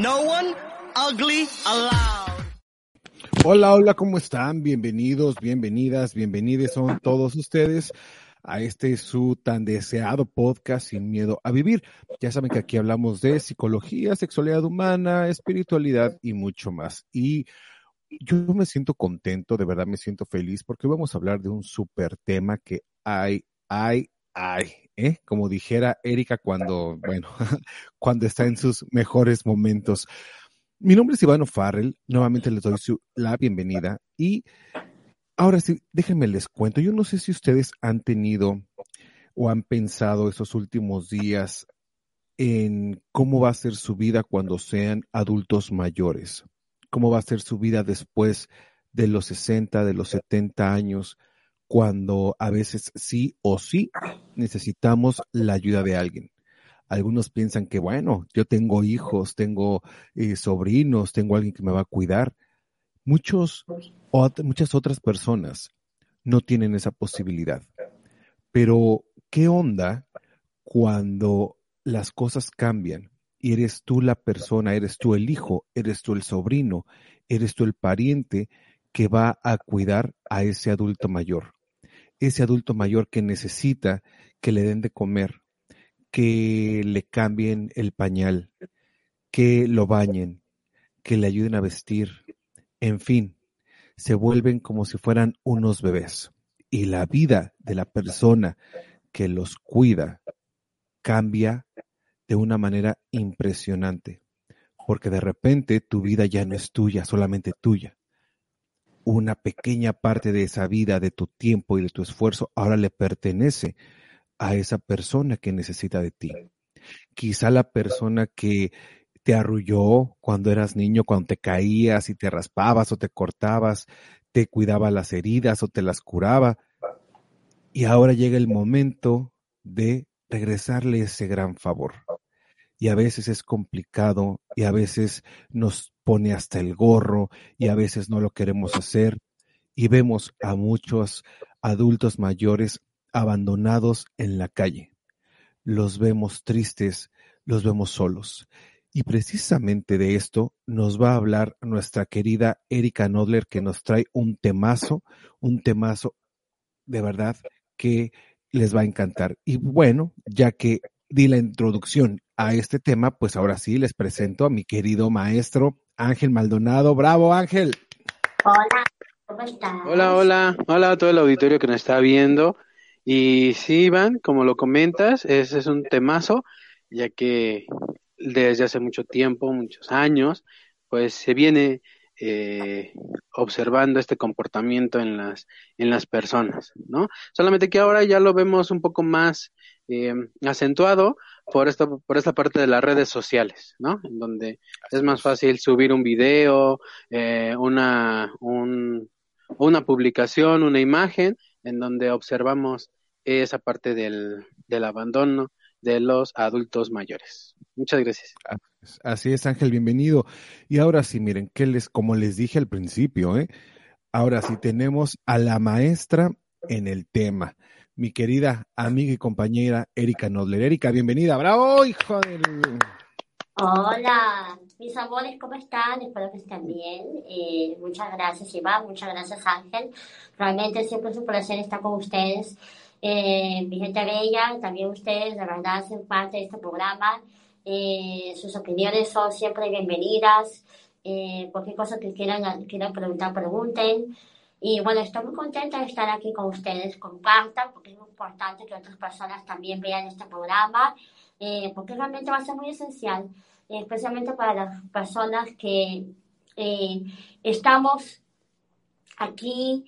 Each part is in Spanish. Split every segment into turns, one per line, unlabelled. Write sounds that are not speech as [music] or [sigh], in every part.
No one ugly allowed.
Hola, hola, ¿cómo están? Bienvenidos, bienvenidas, bienvenidos son todos ustedes a este su tan deseado podcast Sin Miedo a Vivir. Ya saben que aquí hablamos de psicología, sexualidad humana, espiritualidad y mucho más. Y yo me siento contento, de verdad me siento feliz porque vamos a hablar de un súper tema que hay, hay, hay, ¿eh? Como dijera Erika cuando, bueno, [laughs] cuando está en sus mejores momentos. Mi nombre es Ivano Farrell, nuevamente les doy su- la bienvenida. Y ahora sí, déjenme les cuento, yo no sé si ustedes han tenido o han pensado esos últimos días en cómo va a ser su vida cuando sean adultos mayores, cómo va a ser su vida después de los 60, de los 70 años, cuando a veces sí o sí necesitamos la ayuda de alguien. Algunos piensan que, bueno, yo tengo hijos, tengo eh, sobrinos, tengo alguien que me va a cuidar. Muchos, ot- muchas otras personas no tienen esa posibilidad. Pero, ¿qué onda cuando las cosas cambian y eres tú la persona, eres tú el hijo, eres tú el sobrino, eres tú el pariente que va a cuidar a ese adulto mayor? Ese adulto mayor que necesita que le den de comer, que le cambien el pañal, que lo bañen, que le ayuden a vestir, en fin, se vuelven como si fueran unos bebés. Y la vida de la persona que los cuida cambia de una manera impresionante, porque de repente tu vida ya no es tuya, solamente tuya. Una pequeña parte de esa vida, de tu tiempo y de tu esfuerzo, ahora le pertenece a esa persona que necesita de ti. Quizá la persona que te arrulló cuando eras niño, cuando te caías y te raspabas o te cortabas, te cuidaba las heridas o te las curaba. Y ahora llega el momento de regresarle ese gran favor. Y a veces es complicado y a veces nos pone hasta el gorro y a veces no lo queremos hacer. Y vemos a muchos adultos mayores abandonados en la calle. Los vemos tristes, los vemos solos. Y precisamente de esto nos va a hablar nuestra querida Erika Nodler, que nos trae un temazo, un temazo de verdad que les va a encantar. Y bueno, ya que di la introducción a este tema, pues ahora sí les presento a mi querido maestro Ángel Maldonado. Bravo, Ángel.
Hola, ¿cómo estás?
Hola, hola, hola a todo el auditorio que nos está viendo. Y sí, Iván, como lo comentas, ese es un temazo, ya que desde hace mucho tiempo, muchos años, pues se viene eh, observando este comportamiento en las, en las personas, ¿no? Solamente que ahora ya lo vemos un poco más eh, acentuado por esta, por esta parte de las redes sociales, ¿no? En donde es más fácil subir un video, eh, una, un, una publicación, una imagen, en donde observamos esa parte del, del abandono de los adultos mayores. Muchas gracias.
Así es, Ángel, bienvenido. Y ahora sí, miren, que les, como les dije al principio, ¿eh? ahora sí tenemos a la maestra en el tema, mi querida amiga y compañera Erika Nodler. Erika, bienvenida. ¡Bravo, hijo del...
Hola, mis amores, ¿cómo están? Espero que estén bien. Eh, muchas gracias, Iván. Muchas gracias, Ángel. Realmente siempre es un placer estar con ustedes. Eh, mi gente bella, también ustedes, de verdad, hacen parte de este programa. Eh, sus opiniones son siempre bienvenidas. Eh, cualquier cosa que quieran, quieran preguntar, pregunten. Y bueno, estoy muy contenta de estar aquí con ustedes. Compartan, porque es muy importante que otras personas también vean este programa, eh, porque realmente va a ser muy esencial, especialmente para las personas que estamos aquí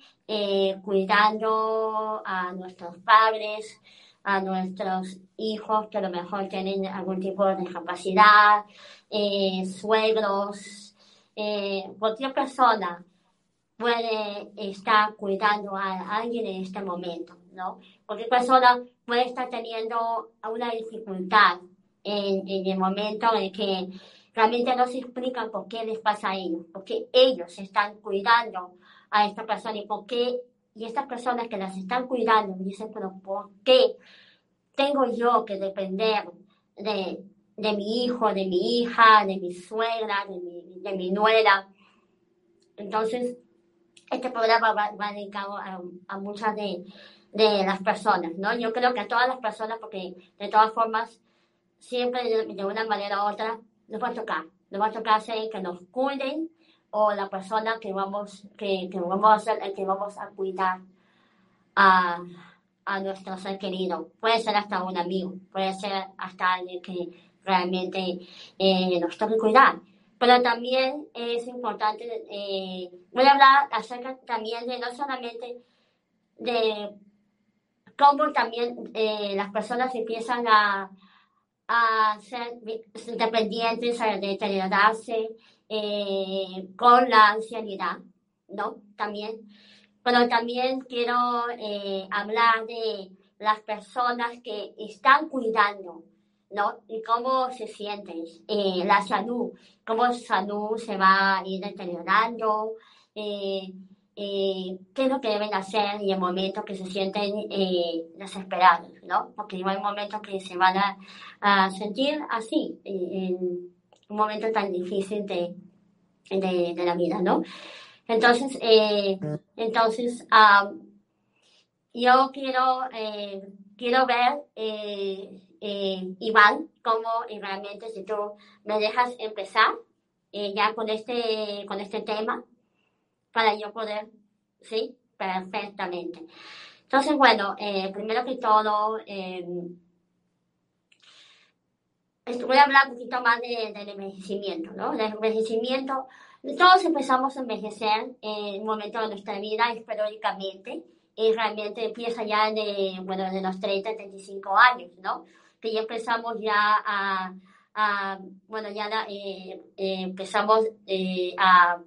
cuidando a nuestros padres, a nuestros hijos que a lo mejor tienen algún tipo de discapacidad, eh, suegros, eh, cualquier persona puede estar cuidando a alguien en este momento, ¿no? Cualquier persona puede estar teniendo una dificultad en, en el momento en que realmente no se explican por qué les pasa a ellos, porque ellos están cuidando a esta persona y por qué y estas personas que las están cuidando dicen, pero ¿por qué tengo yo que depender de, de mi hijo, de mi hija, de mi suegra, de mi, de mi nuera? Entonces, este programa va, dedicado a, a muchas de, de, las personas, ¿no? Yo creo que a todas las personas, porque de todas formas, siempre de, una manera u otra, nos va a tocar. Nos va a tocar ser que nos cuiden, o la persona que vamos, que, que vamos a ser el que vamos a cuidar a, a nuestro ser querido. Puede ser hasta un amigo, puede ser hasta alguien que realmente eh, nos toque cuidar. Pero también es importante, eh, voy a hablar acerca también de no solamente de cómo también eh, las personas empiezan a, a ser dependientes, a deteriorarse, eh, con la ancianidad, ¿no? También. Pero también quiero eh, hablar de las personas que están cuidando, ¿no? Y cómo se sienten, eh, la salud, cómo su salud se va a ir deteriorando, qué es lo que deben hacer y el momento que se sienten desesperados, ¿no? Porque hay momentos que se van a, sentir así, en, un momento tan difícil de, de, la vida, ¿no? Entonces, eh, entonces yo quiero, eh, quiero ver, eh, Iván, cómo realmente si tú me dejas empezar ya con este, con este tema, para yo poder, sí, perfectamente. Entonces, bueno, primero que todo, voy a hablar un poquito más del envejecimiento, ¿no? El envejecimiento, todos empezamos a envejecer en un momento de nuestra vida, históricamente, y realmente empieza ya de, bueno, de los 30, 35 años, ¿no? Que ya empezamos ya a, a bueno, ya eh, eh, empezamos eh, a,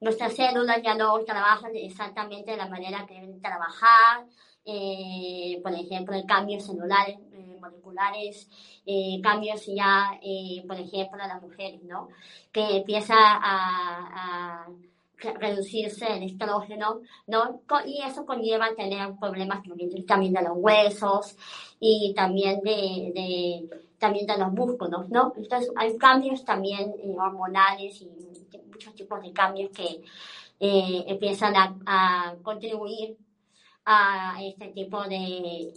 nuestras células ya no trabajan exactamente de la manera que deben trabajar, por ejemplo, el cambio celular moleculares, eh, cambios ya, eh, por ejemplo, a las mujeres, ¿no? Que empieza a, reducirse el estrógeno, ¿no? Y eso conlleva a tener problemas también de los huesos y también de, también de los músculos, ¿no? Entonces, hay cambios también eh, hormonales y muchos tipos de cambios que empiezan a contribuir a este tipo de,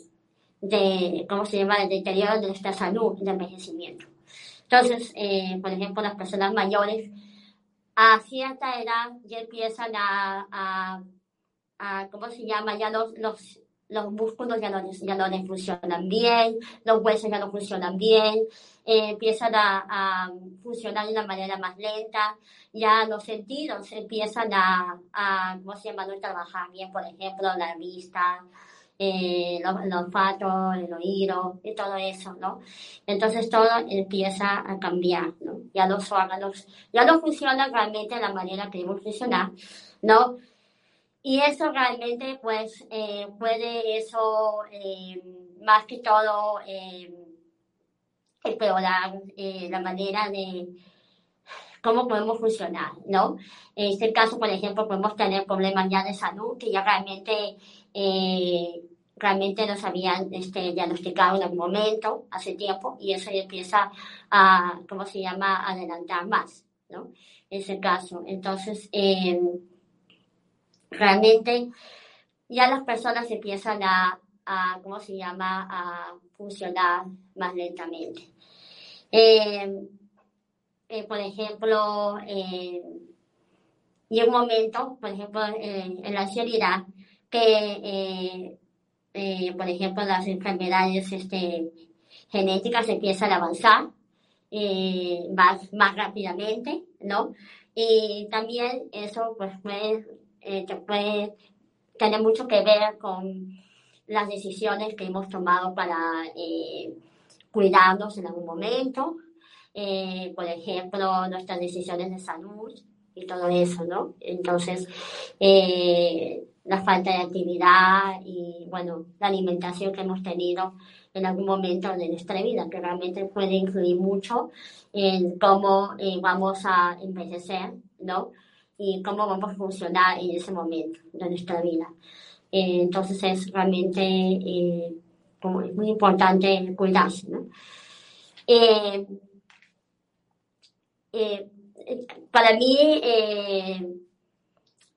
de, ¿cómo se llama?, el deterioro de nuestra salud, de envejecimiento. Entonces, eh, por ejemplo, las personas mayores a cierta edad ya empiezan a, a, ¿cómo se llama?, ya los, los, los músculos ya no, ya no les funcionan bien, los huesos ya no funcionan bien, eh, empiezan a, a, funcionar de una manera más lenta, ya los sentidos empiezan a, a ¿cómo se llama?, no trabajar bien, por ejemplo, la vista, eh, el, olfato, el oído y todo eso, ¿no? Entonces todo empieza a cambiar, ¿no? Ya los órganos ya no funcionan realmente de la manera que deben funcionar, ¿no? Y eso realmente, pues, eh, puede eso, eh, más que todo, eh, empeorar la manera de cómo podemos funcionar, ¿no? En este caso, por ejemplo, podemos tener problemas ya de salud que ya realmente eh, realmente nos habían este, diagnosticado en algún momento, hace tiempo, y eso ya empieza a, ¿cómo se llama?, adelantar más, ¿no? Ese caso. Entonces, eh, realmente ya las personas empiezan a, a, ¿cómo se llama?, a funcionar más lentamente. Eh, por ejemplo, eh, llega un momento, por ejemplo, en la ansiedad, que, eh, eh, por ejemplo, las enfermedades este, genéticas empiezan a avanzar eh, más, más rápidamente, ¿no? Y también eso pues puede, eh, puede tener mucho que ver con las decisiones que hemos tomado para eh, cuidarnos en algún momento, eh, por ejemplo, nuestras decisiones de salud y todo eso, ¿no? Entonces, eh, la falta de actividad y, bueno, la alimentación que hemos tenido en algún momento de nuestra vida, que realmente puede influir mucho en cómo eh, vamos a envejecer, ¿no? Y cómo vamos a funcionar en ese momento de nuestra vida. Eh, entonces es realmente eh, como es muy importante cuidarse, ¿no? Eh, eh, para mí eh,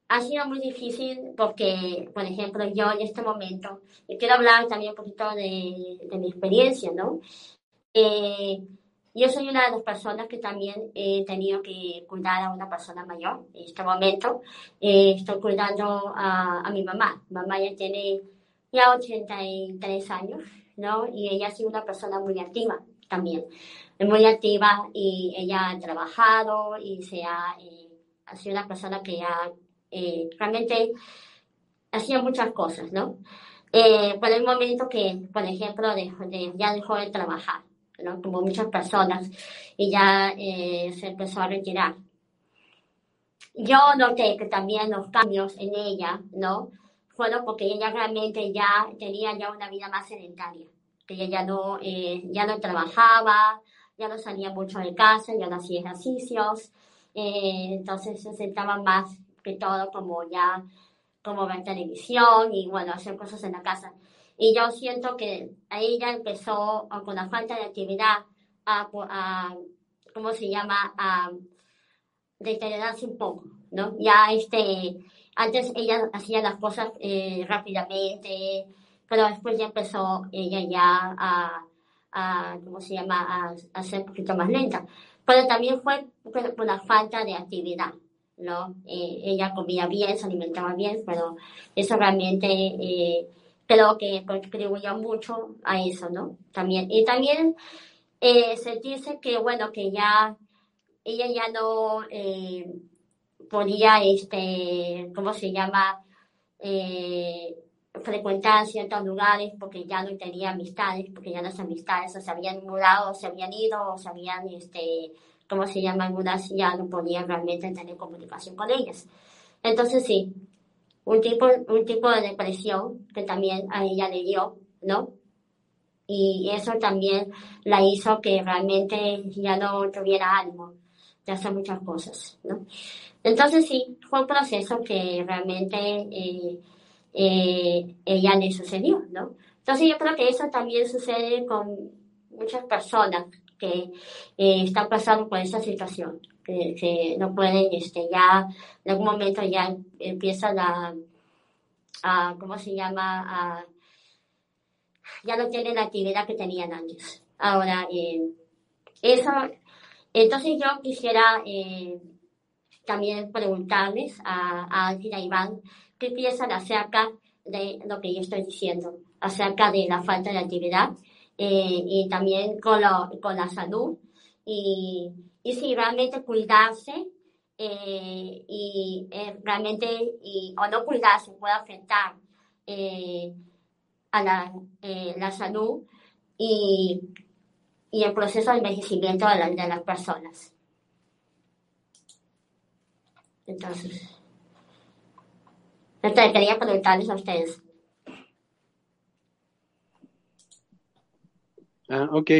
ha sido muy difícil porque, por ejemplo, yo en este momento, y quiero hablar también un poquito de, de mi experiencia, ¿no? Eh, yo soy una de las personas que también he tenido que cuidar a una persona mayor. En este momento eh, estoy cuidando a, a mi mamá. Mamá ya tiene ya 83 años, ¿no? Y ella ha sido una persona muy activa también. Muy activa y ella ha trabajado y se ha, eh, ha sido una persona que ha eh, realmente hacía muchas cosas, ¿no? Eh, por el momento que, por ejemplo, dejó de- ya dejó de trabajar, ¿no? Como muchas personas, y ya eh, se empezó a retirar. Yo noté que también los cambios en ella, ¿no? Fueron porque ella realmente ya tenía ya una vida más sedentaria, que ella ya no, eh, ya no trabajaba, ya no salía mucho de casa, ya no hacía ejercicios, eh, entonces se sentaba más que todo como ya, como ver televisión y bueno, hacer cosas en la casa. Y yo siento que ahí ya empezó con la falta de actividad a, a ¿cómo se llama? A deteriorarse un poco, ¿no? Ya este, antes ella hacía las cosas eh, rápidamente, pero después ya empezó ella ya a, a ¿cómo se llama? A, a ser un poquito más lenta. Pero también fue por, por la falta de actividad, ¿no? Eh, ella comía bien, se alimentaba bien, pero eso realmente eh, creo que contribuyó mucho a eso, ¿no? También. Y también eh, se dice que, bueno, que ya ella ya no eh, podía, este, ¿cómo se llama? Frecuentar ciertos lugares porque ya no tenía amistades, porque ya las amistades se habían mudado, se habían ido, o se habían, este, ¿cómo se llama? Algunas ya no podía realmente tener comunicación con ellas. Entonces sí, un tipo, un tipo de depresión que también a ella le dio, ¿no? Y eso también la hizo que realmente ya no tuviera ánimo de hacer muchas cosas, ¿no? Entonces sí, fue un proceso que realmente eh, eh, ella le sucedió, ¿no? Entonces yo creo que eso también sucede con muchas personas que eh, están pasando por esa situación, que, no pueden, este, ya en algún momento ya empiezan a, a ¿cómo se llama? Ya no tienen la actividad que tenían antes. Ahora, eh, eso, entonces yo quisiera eh, también preguntarles a, a Ángela y Iván qué piensan acerca de lo que yo estoy diciendo, acerca de la falta de actividad eh, y también con, lo, con la salud y, y si realmente cuidarse eh, y eh, realmente y, o no cuidarse puede afectar a la, la salud y, y el proceso de envejecimiento de, de las personas. Entonces, entonces, quería preguntarles a ustedes.
Ah, ok.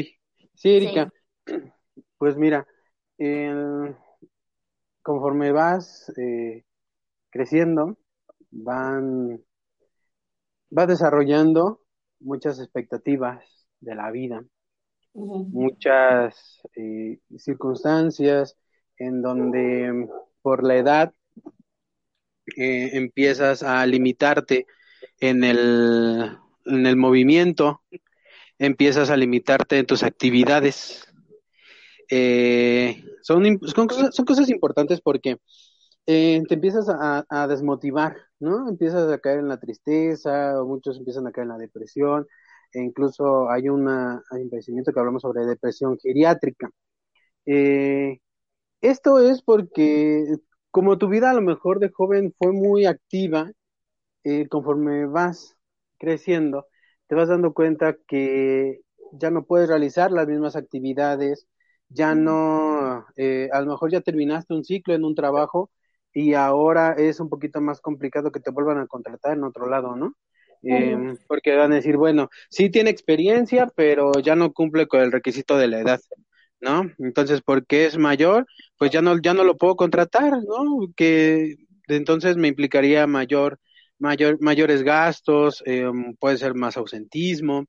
Sí, Erika. [clears throat] Pues mira, conforme vas eh, creciendo, van, vas desarrollando muchas expectativas de la vida, muchas eh, circunstancias en donde por la edad eh, empiezas a limitarte en el, en el movimiento, empiezas a limitarte en tus actividades eh, son, son, cosas, importantes porque eh, te empiezas a, a desmotivar, ¿no? Empiezas a caer en la tristeza, o muchos empiezan a caer en la depresión, e incluso hay, una, hay un padecimiento que hablamos sobre depresión geriátrica. Eh, esto es porque como tu vida a lo mejor de joven fue muy activa, eh, conforme vas creciendo, te vas dando cuenta que ya no puedes realizar las mismas actividades, ya no, eh, a lo mejor ya terminaste un ciclo en un trabajo y ahora es un poquito más complicado que te vuelvan a contratar en otro lado, ¿no? Eh, porque van a decir, bueno, sí tiene experiencia, pero ya no cumple con el requisito de la edad, ¿no? Entonces, porque es mayor, pues ya no, ya no lo puedo contratar, ¿no? Que entonces me implicaría mayor, mayor, mayores gastos, eh, puede ser más ausentismo.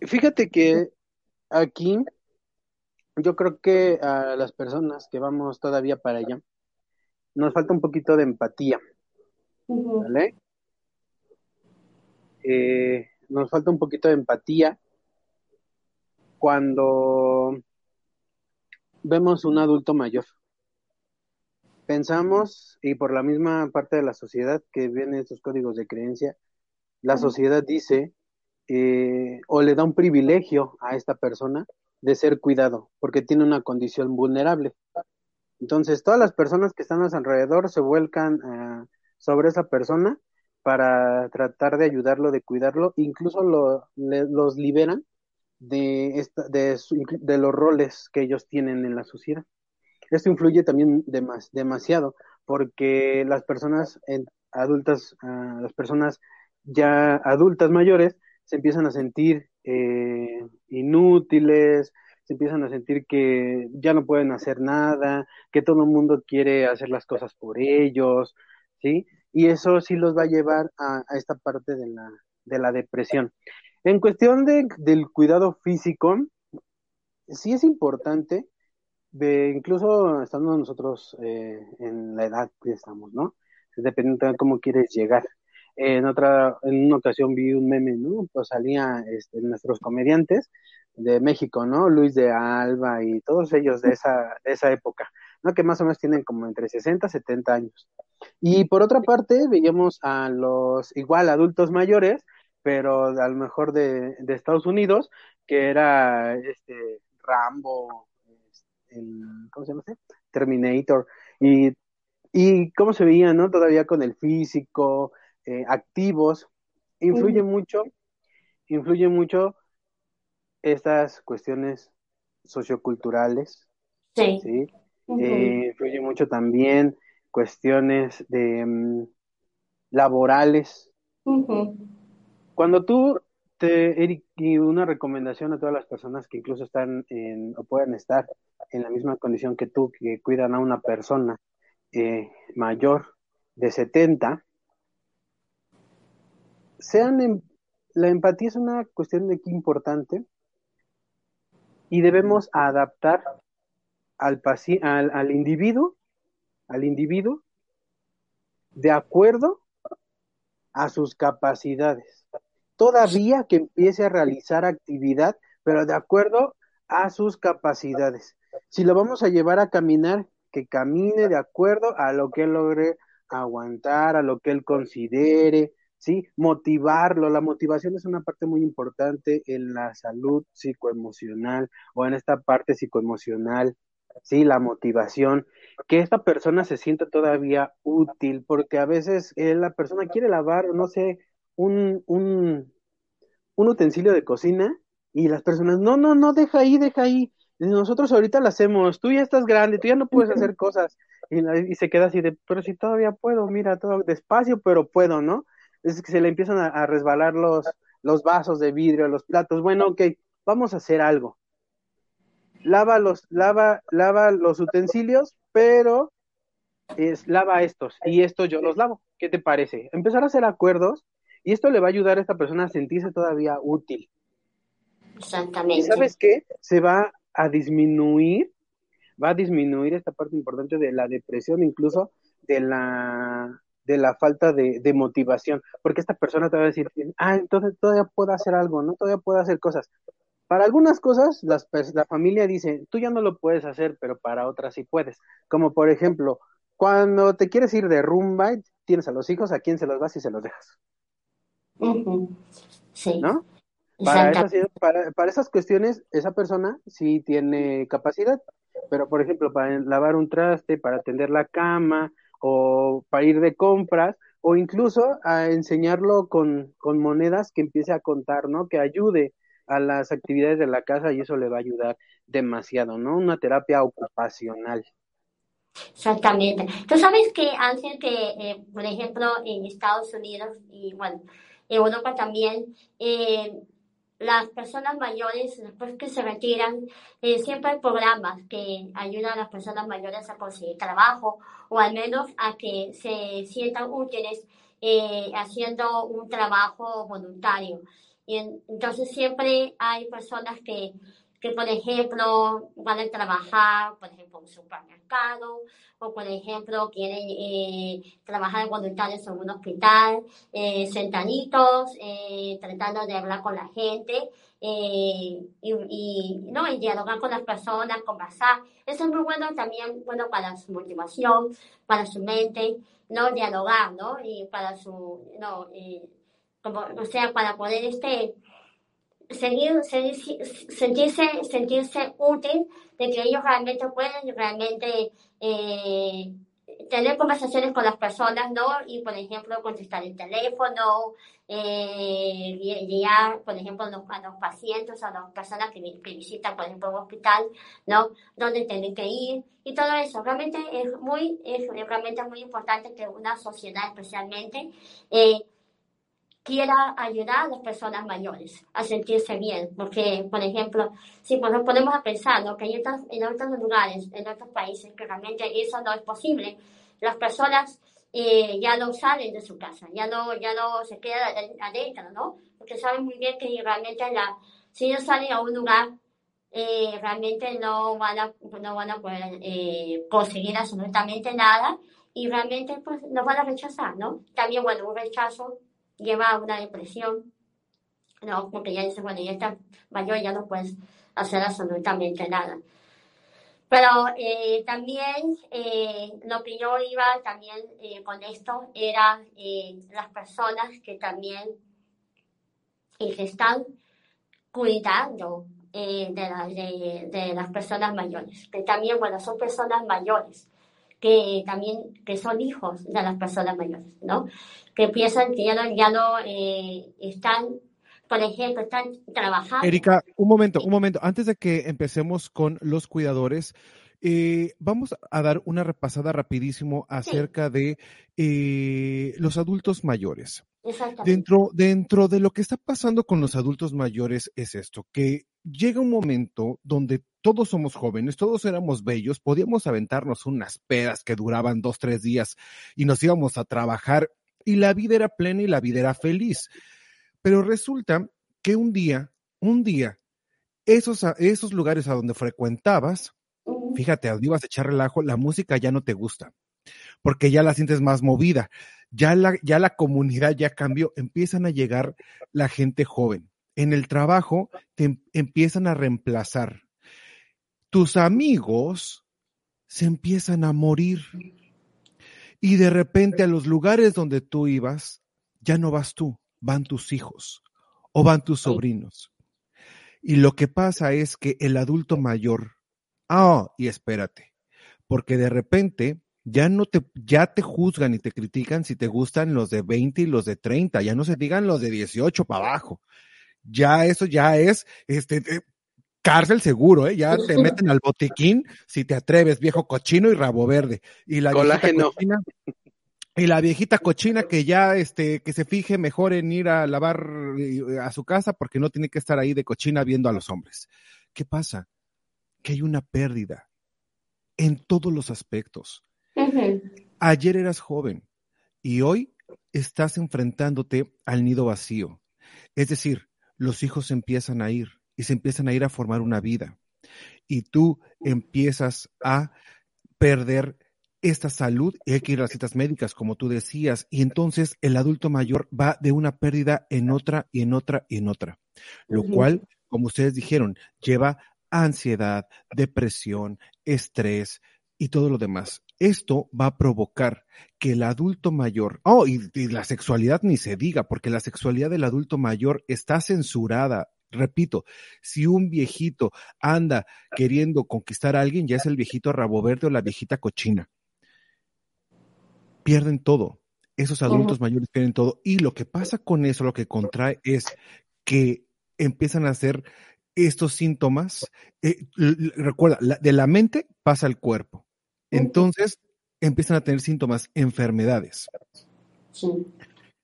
Fíjate que aquí yo creo que a las personas que vamos todavía para allá, nos falta un poquito de empatía. ¿vale? Eh, nos falta un poquito de empatía cuando vemos un adulto mayor. Pensamos, y por la misma parte de la sociedad que vienen estos códigos de creencia, la sociedad dice eh, o le da un privilegio a esta persona de ser cuidado, porque tiene una condición vulnerable. Entonces, todas las personas que están a su alrededor se vuelcan eh, sobre esa persona para tratar de ayudarlo, de cuidarlo, incluso lo, le- los liberan de, esta, de, su- de los roles que ellos tienen en la sociedad. Esto influye también demas- demasiado porque las personas adultas, ah, las personas ya adultas mayores, se empiezan a sentir eh, inútiles, se empiezan a sentir que ya no pueden hacer nada, que todo el mundo quiere hacer las cosas por ellos, ¿sí? Y eso sí los va a llevar a, a esta parte de la, de la depresión. En cuestión de, del cuidado físico, sí es importante, de, incluso estando nosotros eh, en la edad que estamos, ¿no? Dependiendo de cómo quieres llegar. En otra, en una ocasión vi un meme, ¿no? Pues salía este, nuestros comediantes de México, ¿no? Luis de Alba y todos ellos de esa, de esa época, ¿no? Que más o menos tienen como entre 60 y 70 años. Y por otra parte, veíamos a los igual adultos mayores, pero a lo mejor de, de Estados Unidos, que era este Rambo, el, ¿cómo se llama? este? Terminator, y, y cómo se veían, ¿no? Todavía con el físico, eh, activos, influye mucho, influye mucho estas cuestiones socioculturales,
Sí.
¿sí? Eh, influye mucho también cuestiones de mm, laborales. Cuando tú te, Eric, y una recomendación a todas las personas que incluso están en, o pueden estar en la misma condición que tú, que cuidan a una persona eh, mayor de 70, sean em- la empatía es una cuestión de aquí importante y debemos adaptar al, al, al individuo, al individuo, de acuerdo a sus capacidades. Todavía que empiece a realizar actividad, pero de acuerdo a sus capacidades. Si lo vamos a llevar a caminar, que camine de acuerdo a lo que él logre aguantar, a lo que él considere, ¿sí? Motivarlo. La motivación es una parte muy importante en la salud psicoemocional o en esta parte psicoemocional, ¿sí? La motivación. Que esta persona se sienta todavía útil, porque a veces eh, la persona quiere lavar, no sé, un, un, utensilio de cocina y las personas, no, no, no, deja ahí, deja ahí. Nosotros ahorita lo hacemos, tú ya estás grande, tú ya no puedes hacer cosas. Y, se queda así de, pero si todavía puedo, mira, todo despacio, pero puedo, ¿no? Es que se le empiezan a, a resbalar los, los vasos de vidrio, los platos. Bueno, ok, vamos a hacer algo. Lava los, lava, lava los utensilios, pero es lava estos y estos yo los lavo. ¿Qué te parece? Empezar a hacer acuerdos y esto le va a ayudar a esta persona a sentirse todavía útil. ¿Y
Exactamente.
sabes qué? Se va a disminuir, va a disminuir esta parte importante de la depresión, incluso de la de la falta de, de motivación, porque esta persona te va a decir, ah, entonces todavía puedo hacer algo, ¿no? Todavía puedo hacer cosas. Para algunas cosas, las, la familia dice, tú ya no lo puedes hacer, pero para otras sí puedes. Como por ejemplo, cuando te quieres ir de rumba, tienes a los hijos, ¿a quién se los vas y se los dejas?
Sí.
¿No? Para esas, para, para esas cuestiones, esa persona sí tiene capacidad, pero por ejemplo, para lavar un traste, para atender la cama o para ir de compras, o incluso a enseñarlo con, con monedas que empiece a contar, ¿no? Que ayude a las actividades de la casa y eso le va a ayudar demasiado, ¿no? Una terapia ocupacional.
Exactamente. Tú sabes que Ángel, que eh, por ejemplo en Estados Unidos y bueno, en Europa también, eh, las personas mayores, después que se retiran, eh, siempre hay programas que ayudan a las personas mayores a conseguir trabajo o al menos a que se sientan útiles haciendo un trabajo voluntario. Y entonces siempre hay personas que que, por ejemplo, van a trabajar, por ejemplo, en un supermercado, o por ejemplo, quieren eh, trabajar voluntarios en un hospital, eh, sentaditos, eh, tratando de hablar con la gente eh, y, ¿no? dialogar con las personas, conversar. Eso es muy bueno también, bueno, para su motivación, para su mente, ¿no? Dialogar, ¿no? Y para su, no, como, o sea, para poder, este, seguir, sentirse, sentirse útil, de que ellos realmente pueden realmente eh, tener conversaciones con las personas, ¿no? Y, por ejemplo, contestar el teléfono, eh, guiar, por ejemplo, a los, pacientes, a las personas que, visitan, por ejemplo, un hospital, ¿no? Donde tienen que ir y todo eso. Realmente es muy, es, realmente muy importante que una sociedad especialmente eh, quiera ayudar a las personas mayores a sentirse bien. Porque, por ejemplo, si nos ponemos a pensar ¿no? que en, en otros lugares, en otros países, que realmente eso no es posible, las personas eh, ya no salen de su casa, ya no, ya no se quedan adentro, ¿no? Porque saben muy bien que realmente la, si ellos salen a un lugar, eh, realmente no van a, no van a poder eh, conseguir absolutamente nada y realmente pues nos van a rechazar, ¿no? También, bueno, un rechazo lleva a una depresión, ¿no? Porque ya dice, bueno, ya está mayor, ya no puedes hacer absolutamente nada. Pero eh, también eh, lo que yo iba también eh, con esto era las personas que también están cuidando de, de, de, las personas mayores, que también, bueno, son personas mayores, que también que son hijos de las personas mayores, ¿no? Que piensan que ya no, ya no eh, están, por ejemplo, están trabajando.
Erika, un momento, un momento. Antes de que empecemos con los cuidadores, eh, vamos a dar una repasada rapidísimo acerca de eh, los adultos mayores. Dentro, dentro de lo que está pasando con los adultos mayores es esto, que llega un momento donde todos somos jóvenes, todos éramos bellos, podíamos aventarnos unas pedas que duraban dos, tres días y nos íbamos a trabajar y la vida era plena y la vida era feliz. Pero resulta que un día, un día, esos, esos lugares a donde frecuentabas, fíjate, donde ibas a echar relajo, la música ya no te gusta, porque ya la sientes más movida, ya la, ya la comunidad ya cambió, empiezan a llegar la gente joven. En el trabajo te em, empiezan a reemplazar. Tus amigos se empiezan a morir. Y de repente a los lugares donde tú ibas, ya no vas tú, van tus hijos o van tus sobrinos. Y lo que pasa es que el adulto mayor, ah, y espérate, porque de repente ya no te, ya te juzgan y te critican si te gustan los de 20 y los de 30, ya no se digan los de 18 para abajo. Ya eso ya es, este, eh, cárcel seguro, ¿eh? Ya te meten al botiquín si te atreves, viejo cochino y rabo verde. Y la viejita cochina, y la viejita cochina que ya, este, que se fije mejor en ir a lavar eh, a su casa porque no tiene que estar ahí de cochina viendo a los hombres. ¿Qué pasa? Que hay una pérdida en todos los aspectos. Ayer eras joven y hoy estás enfrentándote al nido vacío. Es decir, los hijos empiezan a ir y se empiezan a ir a formar una vida. Y tú empiezas a perder esta salud y hay que ir a las citas médicas, como tú decías, y entonces el adulto mayor va de una pérdida en otra y en otra y en otra, lo cual como ustedes dijeron, lleva ansiedad, depresión, estrés y todo lo demás. Esto va a provocar que el adulto mayor, oh, y, y la sexualidad ni se diga, porque la sexualidad del adulto mayor está censurada, repito, si un viejito anda queriendo conquistar a alguien, ya es el viejito rabo verde o la viejita cochina. Pierden todo. Esos adultos mayores pierden todo. Y lo que pasa con eso, lo que contrae es que empiezan a hacer estos síntomas. eh, recuerda, la- de la mente pasa al cuerpo. Entonces empiezan a tener síntomas, enfermedades
Sí.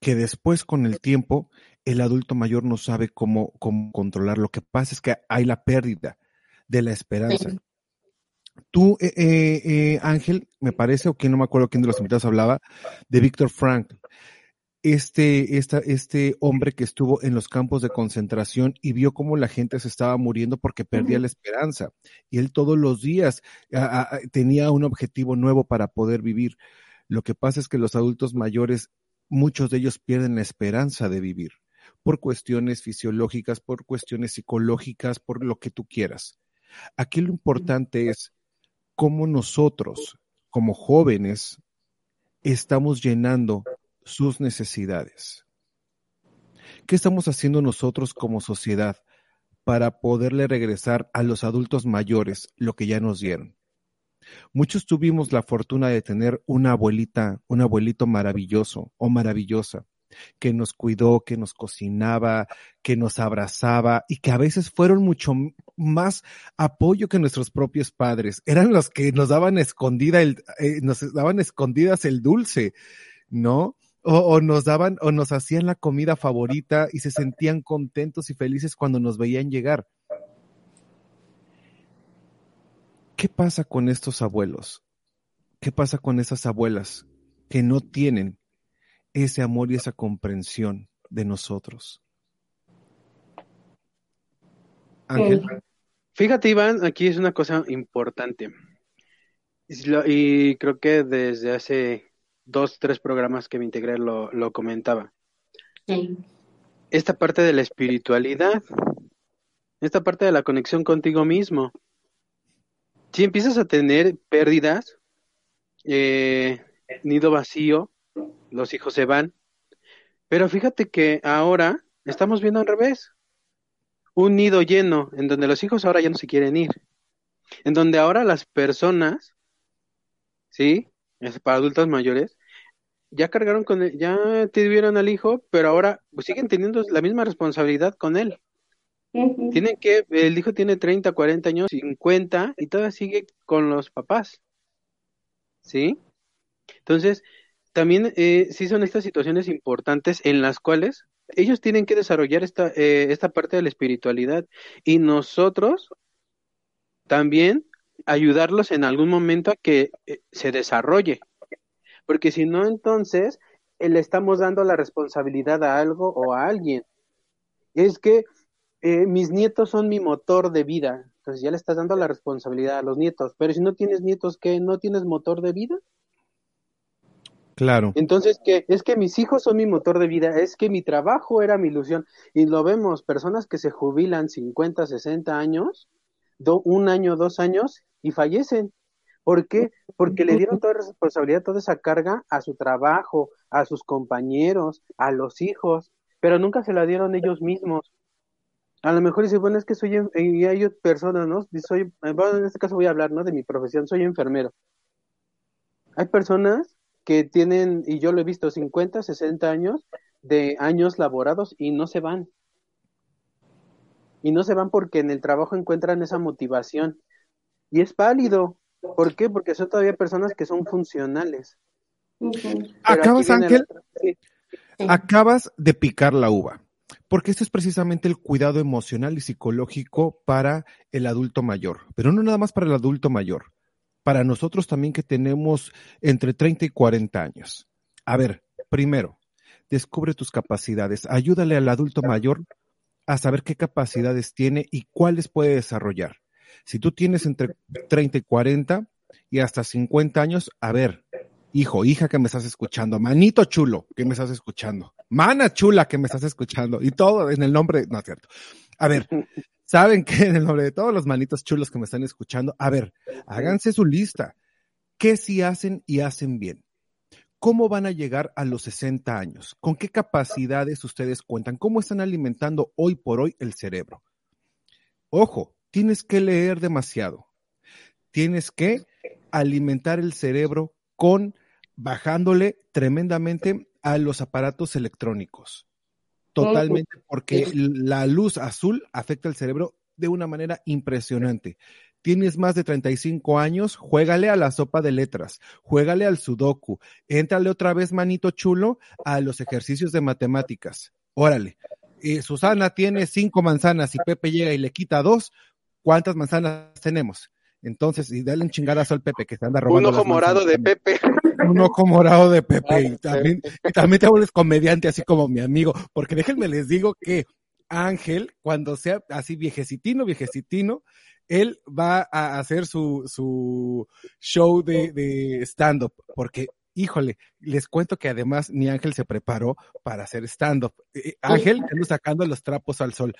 que después con el tiempo el adulto mayor no sabe cómo, cómo controlar. Lo que pasa es que hay la pérdida de la esperanza.
Sí.
Tú, eh, eh, eh, Ángel, me parece, o quién no me acuerdo quién de los invitados hablaba, de Víctor Frank. Este, esta, este hombre que estuvo en los campos de concentración y vio cómo la gente se estaba muriendo porque perdía la esperanza. Y él todos los días a- a- tenía un objetivo nuevo para poder vivir. Lo que pasa es que los adultos mayores, muchos de ellos pierden la esperanza de vivir por cuestiones fisiológicas, por cuestiones psicológicas, por lo que tú quieras. Aquí lo importante es cómo nosotros, como jóvenes, estamos llenando sus necesidades. ¿Qué estamos haciendo nosotros como sociedad para poderle regresar a los adultos mayores lo que ya nos dieron? Muchos tuvimos la fortuna de tener una abuelita, un abuelito maravilloso o maravillosa, que nos cuidó, que nos cocinaba, que nos abrazaba y que a veces fueron mucho más apoyo que nuestros propios padres. Eran los que nos daban escondida el, eh, nos daban escondidas el dulce, ¿no? O nos daban, o nos hacían la comida favorita y se sentían contentos y felices cuando nos veían llegar. ¿Qué pasa con estos abuelos? ¿Qué pasa con esas abuelas que no tienen ese amor y esa comprensión de nosotros? Ángel,
Fíjate, Iván, aquí es una cosa importante. Y creo que desde hace dos, tres programas que me integré lo, lo comentaba.
Sí.
Esta parte de la espiritualidad, esta parte de la conexión contigo mismo. Si empiezas a tener pérdidas, eh, nido vacío, los hijos se van. Pero fíjate que ahora estamos viendo al revés. Un nido lleno, en donde los hijos ahora ya no se quieren ir. En donde ahora las personas, ¿sí? Es para adultos mayores, ya cargaron con él, ya tuvieron al hijo, pero ahora pues, siguen teniendo la misma responsabilidad con él. Tienen que, el hijo tiene 30, 40 años, 50 y todavía sigue con los papás. ¿Sí? Entonces, también eh, sí son estas situaciones importantes en las cuales ellos tienen que desarrollar esta, eh, esta parte de la espiritualidad y nosotros también ayudarlos en algún momento a que eh, se desarrolle. Porque si no, entonces eh, le estamos dando la responsabilidad a algo o a alguien. Es que mis nietos son mi motor de vida. Entonces ya le estás dando la responsabilidad a los nietos. Pero si no tienes nietos, ¿qué? ¿No tienes motor de vida?
Claro.
Entonces, ¿qué? Es que mis hijos son mi motor de vida, es que mi trabajo era mi ilusión. Y lo vemos, personas que se jubilan 50, 60 años, un año, dos años, y fallecen. ¿Por qué? Porque le dieron toda responsabilidad, toda esa carga a su trabajo, a sus compañeros, a los hijos, pero nunca se la dieron ellos mismos. A lo mejor dice, bueno, es que soy, y hay personas, ¿no? Soy, bueno, en este caso voy a hablar, ¿no? De mi profesión, soy enfermero. Hay personas que tienen, y yo lo he visto, 50, 60 años de años laborados y no se van. Y no se van porque en el trabajo encuentran esa motivación. Y es válido. ¿Por qué? Porque son todavía personas que son funcionales.
Acabas, Ángel.
Sí.
acabas de picar la uva, porque esto es precisamente el cuidado emocional y psicológico para el adulto mayor, pero no nada más para el adulto mayor, para nosotros también que tenemos entre 30 y 40 años. A ver, primero, descubre tus capacidades, ayúdale al adulto mayor a saber qué capacidades tiene y cuáles puede desarrollar. Si tú tienes entre 30 y 40 y hasta 50 años, a ver, hijo, hija que me estás escuchando, manito chulo que me estás escuchando, mana chula que me estás escuchando y todo en el nombre, no es cierto. A ver, saben que [laughs] en el nombre de todos los manitos chulos que me están escuchando, a ver, háganse su lista. ¿Qué sí hacen y hacen bien? ¿Cómo van a llegar a los 60 años? ¿Con qué capacidades ustedes cuentan? ¿Cómo están alimentando hoy por hoy el cerebro? Ojo, tienes que leer demasiado. Tienes que alimentar el cerebro con bajándole tremendamente a los aparatos electrónicos. Totalmente, porque la luz azul afecta al cerebro de una manera impresionante. Tienes más de 35 años, juégale a la sopa de letras, juégale al sudoku, éntrale otra vez, manito chulo, a los ejercicios de matemáticas. Órale. Eh, Susana tiene cinco manzanas y Pepe llega y le quita dos. ¿Cuántas manzanas tenemos? Entonces, y dale un chingadazo al Pepe que se anda robando.
Un ojo morado de Pepe.
Un ojo morado de Pepe. Y también, y también te vuelves comediante, así como mi amigo. Porque déjenme les digo que Ángel, cuando sea así viejecitino, viejecitino, él va a hacer su, su show de, de stand-up. Porque híjole, les cuento que además mi Ángel se preparó para hacer stand-up. Eh, Ángel anda sacando los trapos al sol.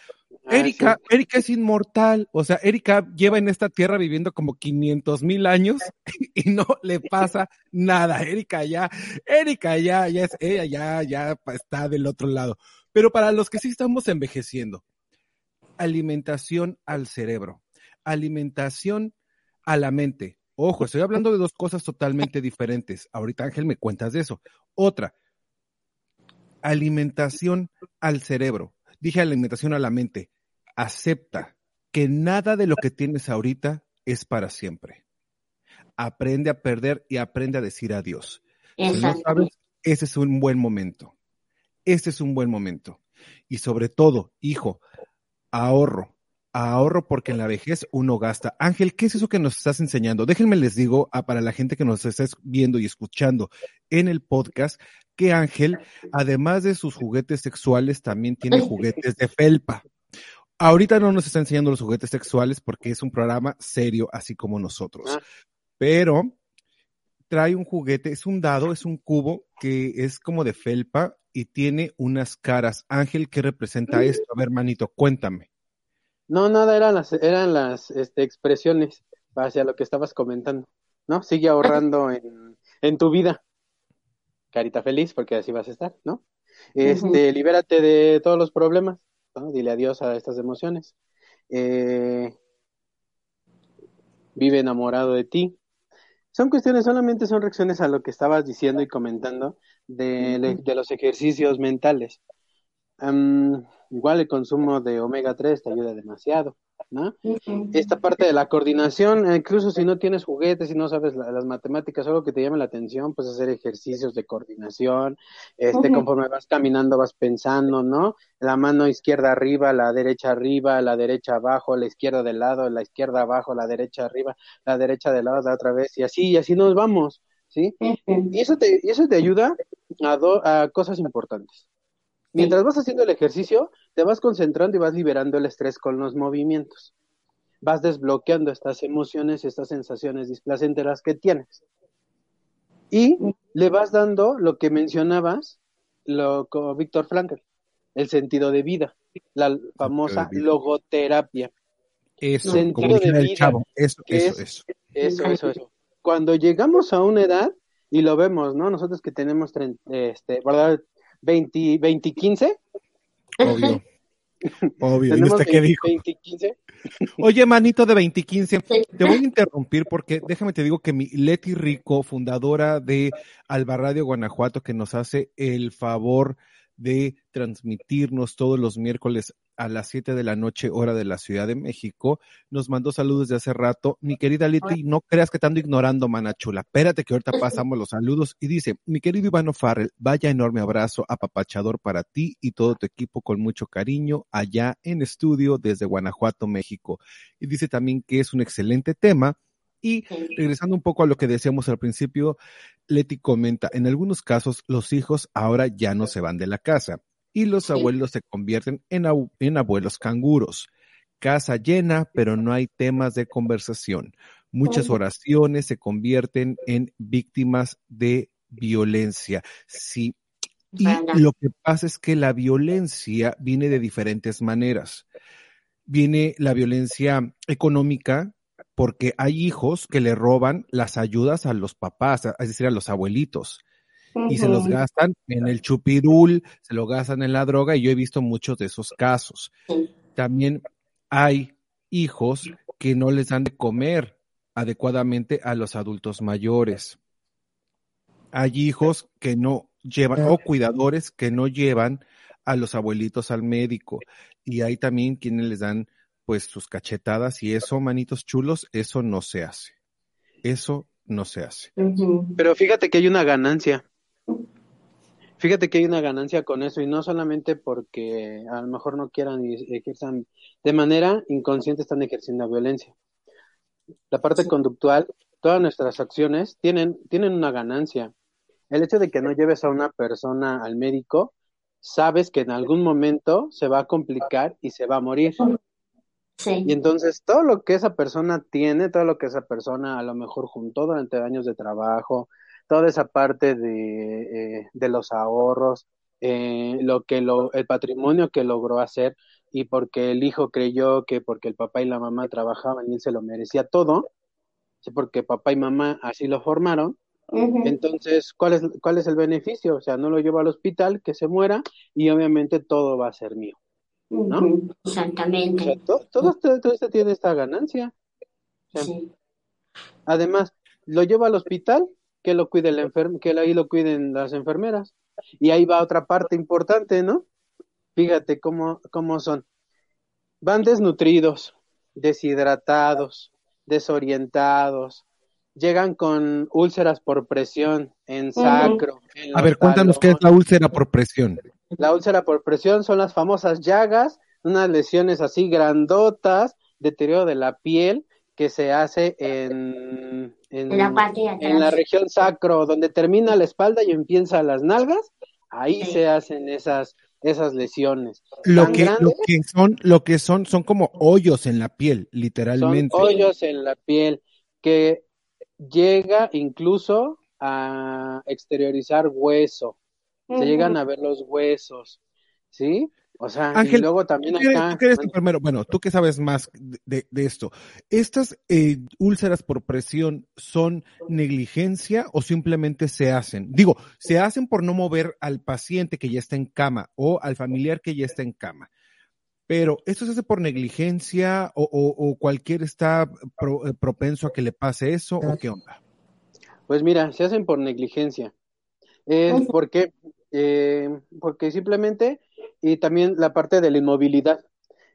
Ah,
Erika,
sí.
Erika es inmortal, o sea, Erika lleva en esta tierra viviendo como 500 mil años [laughs] y no le pasa nada. Erika ya, Erika ya, ya es, ella ya, ya está del otro lado. Pero para los que sí estamos envejeciendo, alimentación al cerebro, alimentación a la mente. Ojo, estoy hablando de dos cosas totalmente diferentes. Ahorita Ángel me cuentas de eso. Otra, alimentación al cerebro. Dije alimentación a la mente. Acepta que nada de lo que tienes ahorita es para siempre. Aprende a perder y aprende a decir adiós. Si no sabes, ese es un buen momento. Este es un buen momento. Y sobre todo, hijo, ahorro. Ahorro porque en la vejez uno gasta. Ángel, ¿qué es eso que nos estás enseñando? Déjenme les digo a, para la gente que nos está viendo y escuchando en el podcast que Ángel, además de sus juguetes sexuales, también tiene [laughs] juguetes de felpa. Ahorita no nos está enseñando los juguetes sexuales porque es un programa serio, así como nosotros.
Ah.
Pero trae un juguete, es un dado, es un cubo que es como de felpa y tiene unas caras. Ángel, ¿qué representa esto? A ver, manito, cuéntame.
No, nada, eran las, eran las este, expresiones hacia lo que estabas comentando, ¿no? Sigue ahorrando en, en tu vida. Carita feliz, porque así vas a estar, ¿no? Este, libérate de todos los problemas, ¿no? Dile adiós a estas emociones. Eh, vive enamorado de ti. Son cuestiones, solamente son reacciones a lo que estabas diciendo y comentando de, de los ejercicios mentales. Igual el consumo de omega 3 te ayuda demasiado, ¿no? Esta parte de la coordinación, incluso si no tienes juguetes y no sabes la- las matemáticas, algo que te llame la atención, pues hacer ejercicios de coordinación, este, conforme vas caminando vas pensando, ¿no? La mano izquierda arriba, la derecha arriba, la derecha abajo, la izquierda de lado, la izquierda abajo, la derecha arriba, la derecha de lado, la otra vez, y así, y así nos vamos, ¿sí? Y eso te, y eso te ayuda a, do- a cosas importantes. Mientras vas haciendo el ejercicio, te vas concentrando y vas liberando el estrés con los movimientos. Vas desbloqueando estas emociones, estas sensaciones displacenteras que tienes. Y le vas dando lo que mencionabas, lo Víctor Frankl, el sentido de vida, la famosa
vida.
logoterapia.
Eso,
Sentido
como
de
el
vida.
chavo, eso,
¿Qué
eso,
es?
eso.
Eso, eso, eso. Cuando llegamos a una edad, y lo vemos, ¿no? Nosotros que tenemos, este, ¿verdad? 20, 20, 15,
Obvio. Obvio. ¿Y usted qué
20,
dijo?
20, 15.
Oye, manito de 20 y 15,
Sí.
te voy a interrumpir porque déjame te digo que mi Leti Rico, fundadora de Alba Radio Guanajuato, que nos hace el favor de transmitirnos todos los miércoles a las 7 de la noche, hora de la Ciudad de México, nos mandó saludos de hace rato. Mi querida Leti, no creas que te ando ignorando, mana chula. Espérate que ahorita [laughs] pasamos los saludos. Y dice, mi querido Ivano Farrell, vaya enorme abrazo apapachador para ti y todo tu equipo con mucho cariño allá en estudio desde Guanajuato, México. Y dice también que es un excelente tema. Y regresando un poco a lo que decíamos al principio, Leti comenta, en algunos casos los hijos ahora ya no se van de la casa y los abuelos se convierten en, abu- en abuelos canguros. Casa llena, pero no hay temas de conversación. Muchas oraciones se convierten en víctimas de violencia. Sí. Y lo que pasa es que la violencia viene de diferentes maneras. viene la violencia económica, porque hay hijos que le roban las ayudas a los papás, es decir, a los abuelitos, y se los gastan en el chupirul, se lo gastan en la droga, y yo he visto muchos de esos casos. También hay hijos que no les dan de comer adecuadamente a los adultos mayores. Hay hijos que no llevan, o cuidadores que no llevan a los abuelitos al médico. Y hay también quienes les dan pues sus cachetadas y eso, manitos chulos, eso no se hace. Eso no se hace.
Pero fíjate que hay una ganancia. Fíjate que hay una ganancia con eso y no solamente porque a lo mejor no quieran y ejerzan de manera inconsciente están ejerciendo violencia. La parte conductual, todas nuestras acciones tienen, tienen una ganancia. El hecho de que no lleves a una persona al médico, sabes que en algún momento se va a complicar y se va a morir. Y entonces todo lo que esa persona tiene, todo lo que esa persona a lo mejor juntó durante años de trabajo, toda esa parte de, eh, de los ahorros, eh, lo que lo, el patrimonio que logró hacer y porque el hijo creyó que porque el papá y la mamá trabajaban y él se lo merecía todo, porque papá y mamá así lo formaron, entonces, ¿cuál es, ¿cuál es el beneficio? O sea, no lo llevo al hospital, que se muera y obviamente todo va a ser mío. ¿no?
Exactamente.
todo, esto, tiene esta ganancia. Además, lo lleva al hospital, que lo cuide que ahí lo cuiden las enfermeras. Y ahí va otra parte importante, ¿no? Fíjate cómo, cómo son. Van desnutridos, deshidratados, desorientados, llegan con úlceras por presión en sacro.
a ver, cuéntanos qué es la úlcera por presión.
La úlcera por presión son las famosas llagas, unas lesiones así grandotas, deterioro de la piel que se hace en, en, la, región sacro, donde termina la espalda y empieza las nalgas, ahí se hacen esas esas lesiones.
Lo que, lo que son, lo que son, son como hoyos en la piel, literalmente.
Son hoyos en la piel que llega incluso a exteriorizar hueso se llegan a ver los huesos, ¿sí? O sea, y luego también acá.
Tú eres enfermero, bueno, tú que sabes más de, esto. ¿Estas eh, úlceras por presión son negligencia o simplemente se hacen? Digo, se hacen por no mover al paciente que ya está en cama o al familiar que ya está en cama. Pero, ¿esto se hace por negligencia o, o, cualquier está eh, propenso a que le pase eso o qué onda?
Pues mira, se hacen por negligencia. Es porque eh, porque simplemente, y también la parte de la inmovilidad.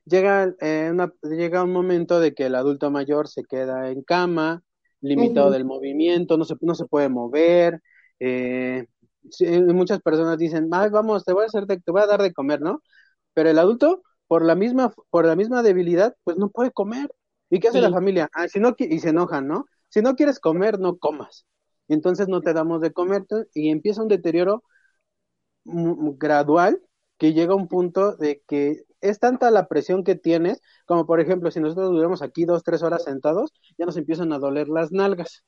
Llega, eh, llega un momento de que el adulto mayor se queda en cama, limitado del movimiento, no se, no se puede mover. Eh, muchas personas dicen, vamos, te voy a hacer, te voy a dar de comer, ¿no? Pero el adulto, por la misma, por la misma debilidad, pues no puede comer. ¿Y qué hace la familia? Ah, si no, y se enojan, ¿no? Si no quieres comer, no comas. Entonces no te damos de comer y empieza un deterioro gradual que llega a un punto de que es tanta la presión que tienes, como por ejemplo, si nosotros duramos aquí dos, tres horas sentados, ya nos empiezan a doler las nalgas.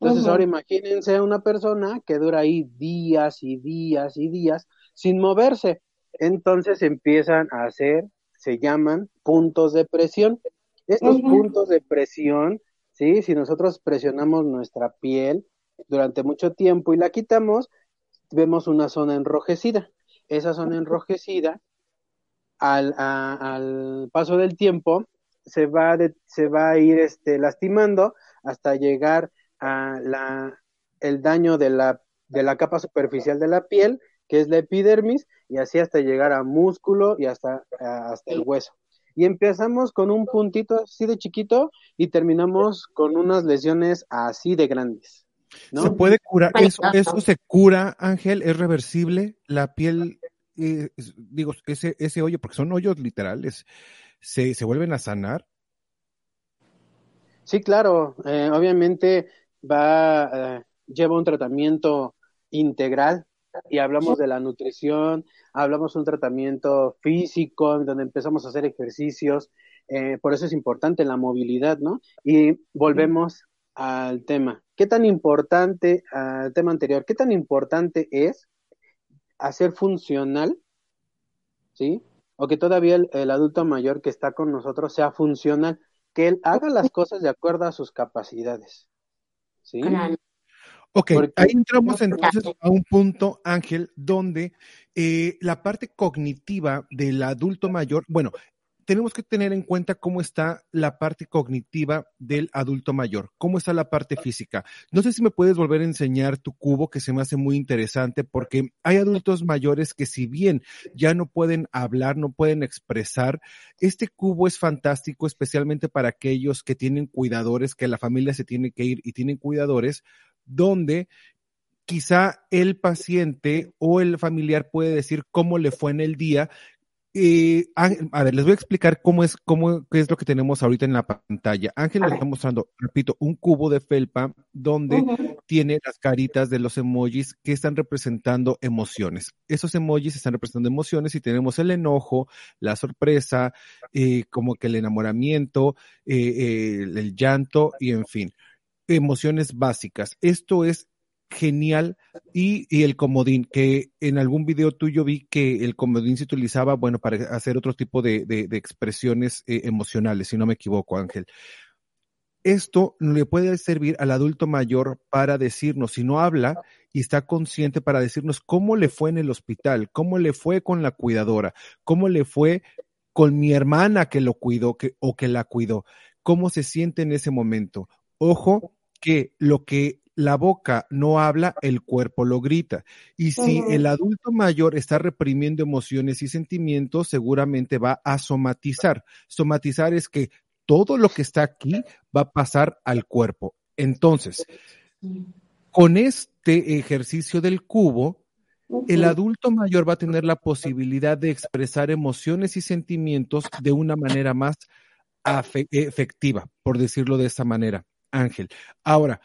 Entonces, ahora imagínense a una persona que dura ahí días y días y días sin moverse. Entonces empiezan a hacer, se llaman puntos de presión. Estos puntos de presión, ¿sí? Si nosotros presionamos nuestra piel durante mucho tiempo y la quitamos, vemos una zona enrojecida. Esa zona enrojecida, al, paso del tiempo, se va, se va a ir este, lastimando hasta llegar a la, el daño de la, de la capa superficial de la piel, que es la epidermis, y así hasta llegar a músculo y hasta, hasta el hueso. Y empezamos con un puntito así de chiquito y terminamos con unas lesiones así de grandes.
¿Se puede curar? ¿Eso, ¿Eso se cura, Ángel? ¿Es reversible? ¿La piel, eh, digo, ese, ese hoyo, porque son hoyos literales, ¿se, se vuelven a sanar?
Sí, claro. Eh, obviamente va, eh, lleva un tratamiento integral y hablamos de la nutrición, hablamos de un tratamiento físico, donde empezamos a hacer ejercicios, por eso es importante la movilidad, ¿no? Y volvemos al tema. ¿Qué tan importante, al tema anterior, qué tan importante es hacer funcional, ¿sí? o que todavía el, el adulto mayor que está con nosotros sea funcional, que él haga las cosas de acuerdo a sus capacidades. ¿Sí?
Ok,
Porque-
ahí entramos entonces a un punto, Ángel, donde eh, la parte cognitiva del adulto mayor, bueno, tenemos que tener en cuenta cómo está la parte cognitiva del adulto mayor, cómo está la parte física. No sé si me puedes volver a enseñar tu cubo, que se me hace muy interesante, porque hay adultos mayores que si bien ya no pueden hablar, no pueden expresar, este cubo es fantástico, especialmente para aquellos que tienen cuidadores, que la familia se tiene que ir y tienen cuidadores, donde quizá el paciente o el familiar puede decir cómo le fue en el día. Eh, Ángel- a ver, les voy a explicar cómo es, cómo, qué es lo que tenemos ahorita en la pantalla. Ángel nos está mostrando, repito, un cubo de felpa donde tiene las caritas de los emojis que están representando emociones. Esos emojis están representando emociones y tenemos el enojo, la sorpresa, eh, como que el enamoramiento, eh, eh, el, el llanto y en fin, emociones básicas. Esto es genial y, y el comodín, que en algún video tuyo vi que el comodín se utilizaba, bueno, para hacer otro tipo de, de- expresiones eh, emocionales, si no me equivoco, Ángel. Esto le puede servir al adulto mayor para decirnos, si no habla y está consciente para decirnos cómo le fue en el hospital, cómo le fue con la cuidadora, cómo le fue con mi hermana que lo cuidó que, o que la cuidó, cómo se siente en ese momento. Ojo que lo que la boca no habla, el cuerpo lo grita. Y si el adulto mayor está reprimiendo emociones y sentimientos, seguramente va a somatizar. Somatizar es que todo lo que está aquí va a pasar al cuerpo. Entonces, con este ejercicio del cubo, el adulto mayor va a tener la posibilidad de expresar emociones y sentimientos de una manera más efectiva, por decirlo de esa manera. Ángel. Ahora,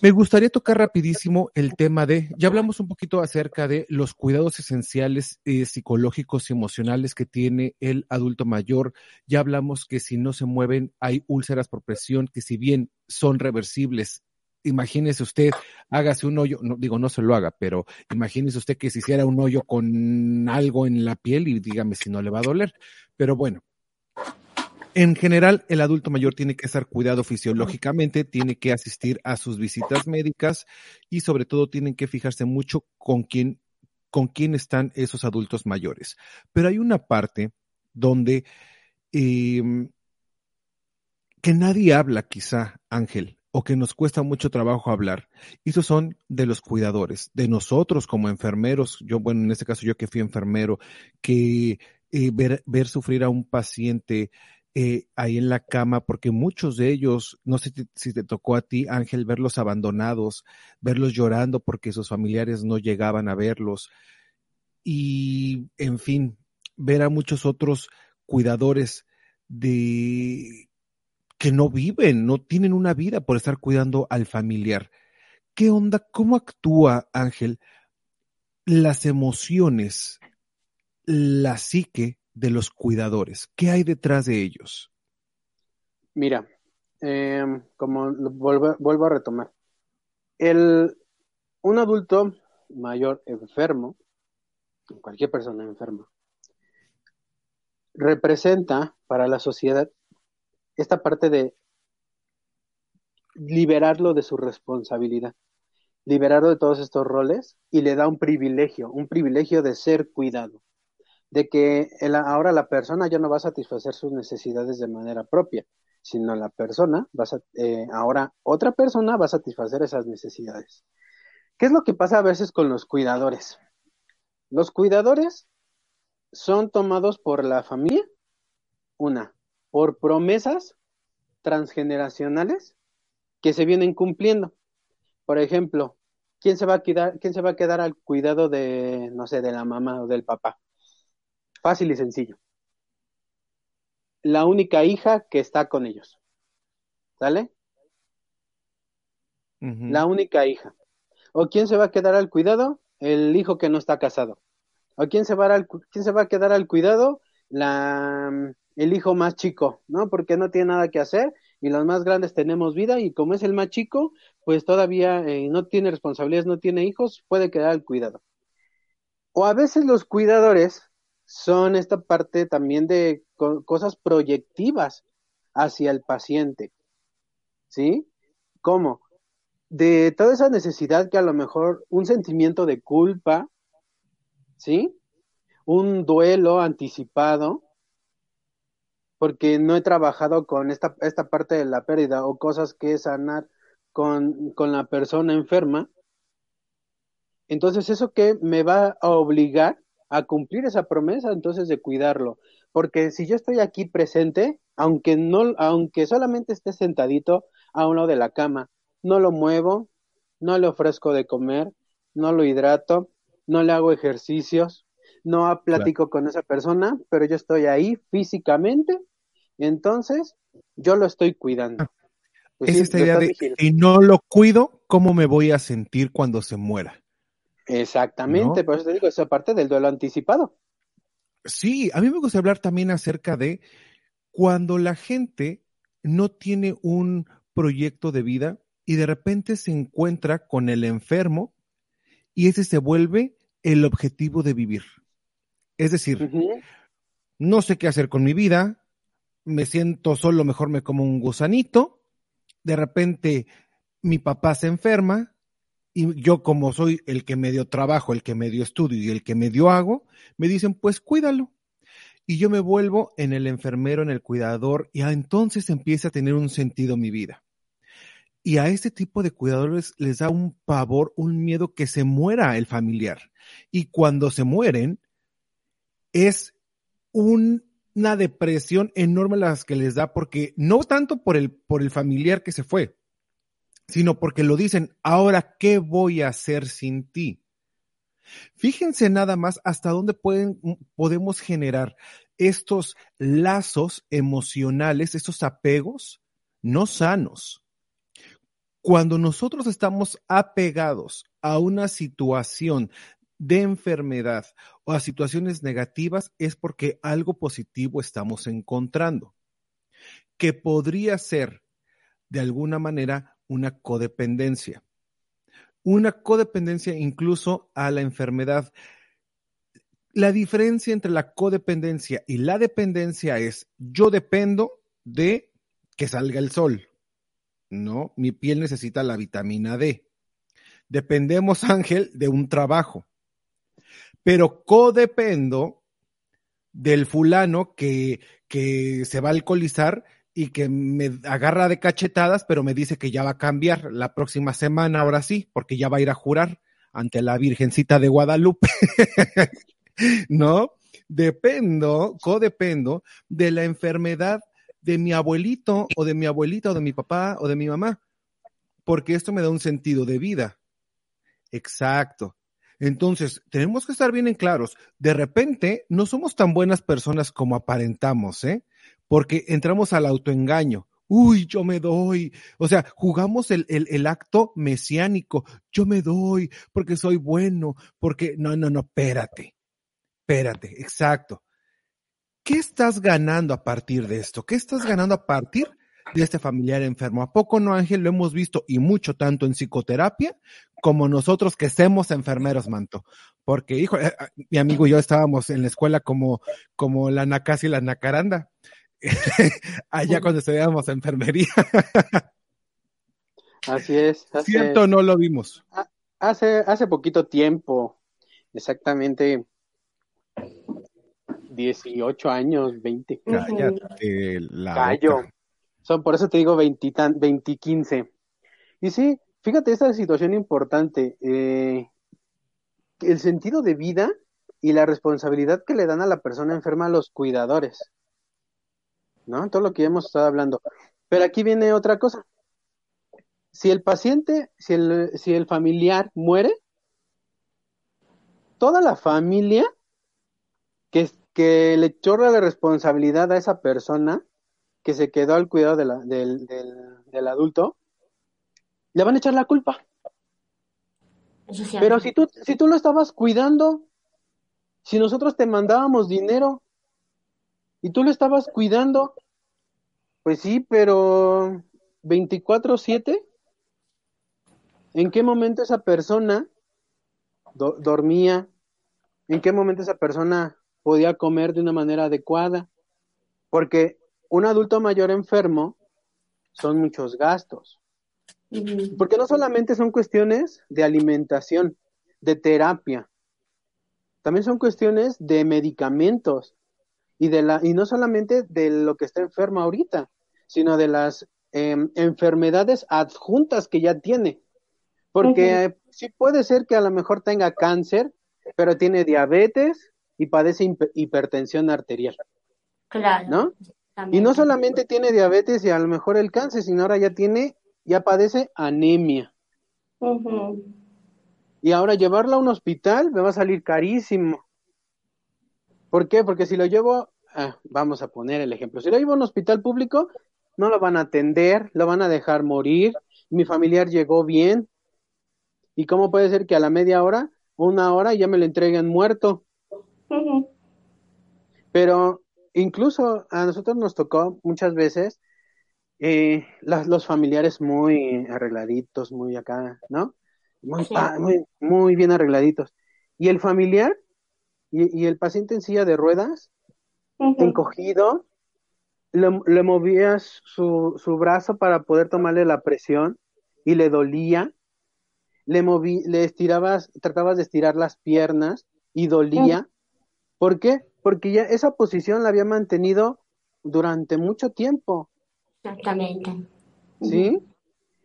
me gustaría tocar rapidísimo el tema de, ya hablamos un poquito acerca de los cuidados esenciales eh, psicológicos y emocionales que tiene el adulto mayor. Ya hablamos que si no se mueven hay úlceras por presión, que si bien son reversibles, imagínese usted, hágase un hoyo, no digo no se lo haga, pero imagínese usted que se hiciera un hoyo con algo en la piel y dígame si no le va a doler. Pero bueno, en general, el adulto mayor tiene que estar cuidado fisiológicamente, tiene que asistir a sus visitas médicas y sobre todo tienen que fijarse mucho con quién, con quién están esos adultos mayores. Pero hay una parte donde eh, que nadie habla quizá, Ángel, o que nos cuesta mucho trabajo hablar. Y esos son de los cuidadores, de nosotros como enfermeros. Yo, bueno, en este caso yo que fui enfermero, que eh, ver, ver sufrir a un paciente eh, ahí en la cama, porque muchos de ellos, no sé si, te tocó a ti, Ángel, verlos abandonados, verlos llorando porque sus familiares no llegaban a verlos. Y, en fin, ver a muchos otros cuidadores de que no viven, no tienen una vida por estar cuidando al familiar. ¿Qué onda? ¿Cómo actúa Ángel las emociones, la psique de los cuidadores? ¿Qué hay detrás de ellos?
Mira, eh, como vuelvo, vuelvo a retomar, el, un adulto mayor enfermo, cualquier persona enferma, representa para la sociedad esta parte de liberarlo de su responsabilidad, liberarlo de todos estos roles y le da un privilegio, un privilegio de ser cuidado, de que ahora la persona ya no va a satisfacer sus necesidades de manera propia, sino la persona, va a, eh, ahora otra persona va a satisfacer esas necesidades. ¿Qué es lo que pasa a veces con los cuidadores? Los cuidadores son tomados por la familia, una, por promesas transgeneracionales que se vienen cumpliendo. Por ejemplo, ¿quién se va a quedar, quién se va a quedar al cuidado de, no sé, de la mamá o del papá? Fácil y sencillo. La única hija que está con ellos. ¿Sale? Uh -huh. La única hija. ¿O quién se va a quedar al cuidado? El hijo que no está casado. ¿O quién se va, al, quién se va a quedar al cuidado? La, el hijo más chico, ¿no? Porque no tiene nada que hacer y los más grandes tenemos vida y como es el más chico, pues todavía eh, no tiene responsabilidades, no tiene hijos, puede quedar al cuidado. O a veces los cuidadores son esta parte también de co- cosas proyectivas hacia el paciente. ¿Sí? ¿Cómo? De toda esa necesidad que a lo mejor un sentimiento de culpa, ¿sí? Un duelo anticipado, porque no he trabajado con esta, esta parte de la pérdida o cosas que sanar con, con la persona enferma. Entonces, ¿eso que me va a obligar a cumplir esa promesa entonces de cuidarlo? Porque si yo estoy aquí presente, aunque no, aunque solamente esté sentadito a uno de la cama, no lo muevo, no le ofrezco de comer, no lo hidrato, no le hago ejercicios, no platico con esa persona, pero yo estoy ahí físicamente, entonces yo lo estoy cuidando. Pues
es
sí,
esta idea de si no lo cuido, ¿cómo me voy a sentir cuando se muera?
Exactamente,
¿No?
por eso te digo, esa parte del duelo anticipado.
Sí, a mí me gusta hablar también acerca de cuando la gente no tiene un proyecto de vida y de repente se encuentra con el enfermo y ese se vuelve el objetivo de vivir. Es decir, no sé qué hacer con mi vida, me siento solo, mejor me como un gusanito, de repente mi papá se enferma y yo como soy el que medio trabajo, el que medio estudio y el que medio hago, me dicen, pues cuídalo. Y yo me vuelvo en el enfermero, en el cuidador, y entonces empieza a tener un sentido mi vida. Y a este tipo de cuidadores les da un pavor, un miedo que se muera el familiar. Y cuando se mueren, es un- una depresión enorme las que les da, porque no tanto por el, por el familiar que se fue, sino porque lo dicen, ahora, ¿qué voy a hacer sin ti? Fíjense nada más hasta dónde pueden, podemos generar estos lazos emocionales, estos apegos no sanos. Cuando nosotros estamos apegados a una situación de enfermedad o a situaciones negativas es porque algo positivo estamos encontrando, que podría ser de alguna manera una codependencia. Una codependencia incluso a la enfermedad. La diferencia entre la codependencia y la dependencia es yo dependo de que salga el sol, ¿no? Mi piel necesita la vitamina D. Dependemos, [laughs] Ángel, de un trabajo, pero codependo del fulano que, que se va a alcoholizar y que me agarra de cachetadas, pero me dice que ya va a cambiar la próxima semana, ahora sí, porque ya va a ir a jurar ante la Virgencita de Guadalupe. [laughs] ¿No? Dependo, codependo de la enfermedad de mi abuelito o de mi abuelita o de mi papá o de mi mamá, porque esto me da un sentido de vida. Exacto. Entonces, tenemos que estar bien en claros. De repente, no somos tan buenas personas como aparentamos, ¿eh? Porque entramos al autoengaño. Uy, yo me doy. O sea, jugamos el, el, el, acto mesiánico. Yo me doy porque soy bueno, porque no, no, no, espérate. Espérate, exacto. ¿Qué estás ganando a partir de esto? ¿Qué estás ganando a partir de este familiar enfermo? ¿A poco no, Ángel? Lo hemos visto y mucho tanto en psicoterapia como nosotros que somos enfermeros, manto. Porque, hijo, eh, mi amigo y yo estábamos en la escuela como, como la Nacasi y la Nacaranda. [laughs] Allá cuando estudiábamos enfermería. [laughs]
Así es.
Hace, ¿Cierto no lo vimos?
Hace, hace poquito tiempo, exactamente 18 años, 20.
Cállate la
Callo.
boca.
Son, por eso te digo 20, 20 15. Y sí, fíjate, esta situación importante. Eh, el sentido de vida y la responsabilidad que le dan a la persona enferma a los cuidadores. ¿No? Todo lo que ya hemos estado hablando. Pero aquí viene otra cosa. Si el paciente, si el, si el familiar muere, toda la familia que, que le chorra la responsabilidad a esa persona que se quedó al cuidado de la, del, del, del, adulto, le van a echar la culpa. Pero si tú, si tú lo estabas cuidando, si nosotros te mandábamos dinero y tú lo estabas cuidando, pues sí, pero 24/7, ¿en qué momento esa persona do dormía? ¿En qué momento esa persona podía comer de una manera adecuada, porque un adulto mayor enfermo son muchos gastos, porque no solamente son cuestiones de alimentación, de terapia, también son cuestiones de medicamentos y de la y no solamente de lo que está enfermo ahorita, sino de las em, enfermedades adjuntas que ya tiene. Porque eh, sí puede ser que a lo mejor tenga cáncer, pero tiene diabetes y padece hiper- hipertensión arterial,
Claro.
¿no? Y no solamente tiene diabetes y a lo mejor el cáncer, sino ahora ya tiene, ya padece anemia. Y ahora llevarlo a un hospital me va a salir carísimo. ¿Por qué? Porque si lo llevo, ah, vamos a poner el ejemplo, si lo llevo a un hospital público, no lo van a atender, lo van a dejar morir, mi familiar llegó bien. ¿Y cómo puede ser que a la media hora, una hora, ya me lo entreguen muerto? Pero incluso a nosotros nos tocó muchas veces eh, las- los familiares muy arregladitos, muy acá, ¿no? Muy,
Sí.
muy, muy bien arregladitos. Y el familiar y, y el paciente en silla de ruedas, Encogido, le, le movías su, su brazo para poder tomarle la presión y le dolía. Le moví, le estirabas, tratabas de estirar las piernas y dolía. ¿Por qué? Porque ya esa posición la había mantenido durante mucho tiempo,
Exactamente.
¿sí?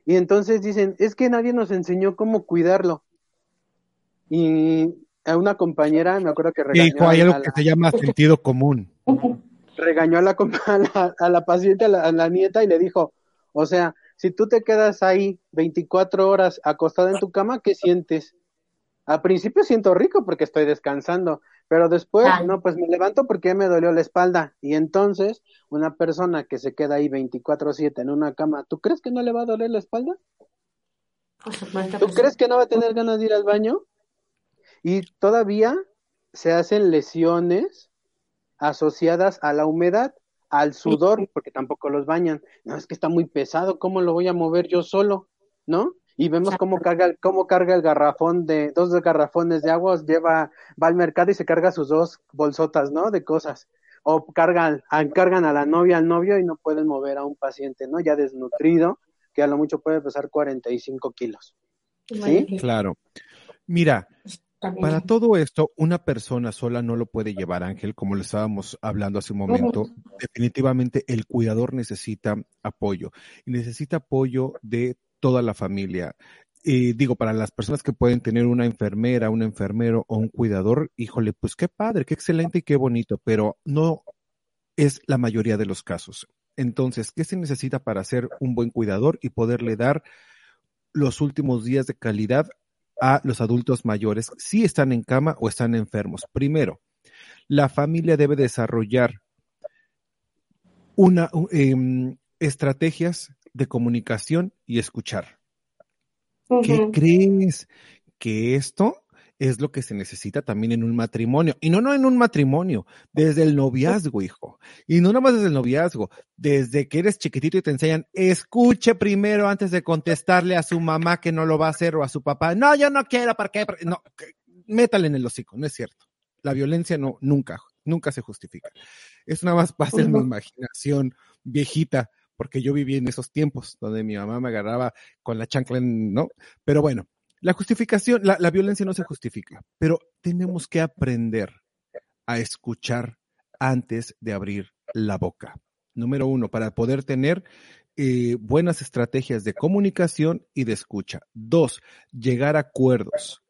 Y entonces dicen, es que nadie nos enseñó cómo cuidarlo. Y a una compañera, me acuerdo que
Y
regañó
dijo, hay
a
algo
la-
que se llama sentido común. [laughs]
Regañó a la, compa- a la, a la paciente, a la, a la nieta, y le dijo, o sea, si tú te quedas ahí 24 horas acostada en tu cama, ¿qué sientes? Al principio siento rico porque estoy descansando, pero después, no, pues me levanto porque me dolió la espalda. Y entonces, una persona que se queda ahí 24/7 en una cama, ¿tú crees que no le va a doler la espalda?
Por supuesto
¿Tú
que sí.
crees que no va a tener ganas de ir al baño? Y todavía se hacen lesiones asociadas a la humedad, al sudor, porque tampoco los bañan. No, es que está muy pesado, ¿cómo lo voy a mover yo solo? ¿No? Y vemos cómo carga, cómo carga el garrafón de, dos garrafones de agua, lleva, va al mercado y se carga sus dos bolsotas, ¿no? De cosas. O cargan, a- cargan a la novia, al novio y no pueden mover a un paciente, ¿no? Ya desnutrido, que a lo mucho puede pesar 45 kilos. ¿Sí?
Claro. Mira,
también.
para todo esto, una persona sola no lo puede llevar, Ángel, como le estábamos hablando hace un momento. Definitivamente el cuidador necesita apoyo y necesita apoyo de toda la familia. Y digo, para las personas que pueden tener una enfermera, un enfermero o un cuidador, híjole, pues qué padre, qué excelente y qué bonito, pero no es la mayoría de los casos. Entonces, ¿qué se necesita para ser un buen cuidador y poderle dar los últimos días de calidad a los adultos mayores si están en cama o están enfermos? Primero, la familia debe desarrollar una em, estrategias de comunicación y escuchar. ¿Qué crees? Que esto es lo que se necesita también en un matrimonio. Y no, no en un matrimonio, desde el noviazgo, hijo. Y no nomás desde el noviazgo, desde que eres chiquitito y te enseñan, escuche primero antes de contestarle a su mamá que no lo va a hacer o a su papá. No, yo no quiero, ¿para qué? No, métale en el hocico, no es cierto. La violencia no, nunca, nunca se justifica. Es nada más base en mi imaginación viejita, porque yo viví en esos tiempos donde mi mamá me agarraba con la chancla, en- ¿no? Pero bueno, la justificación, la, violencia no se justifica, pero tenemos que aprender a escuchar antes de abrir la boca. Número uno, para poder tener eh, buenas estrategias de comunicación y de escucha. Dos, llegar a acuerdos.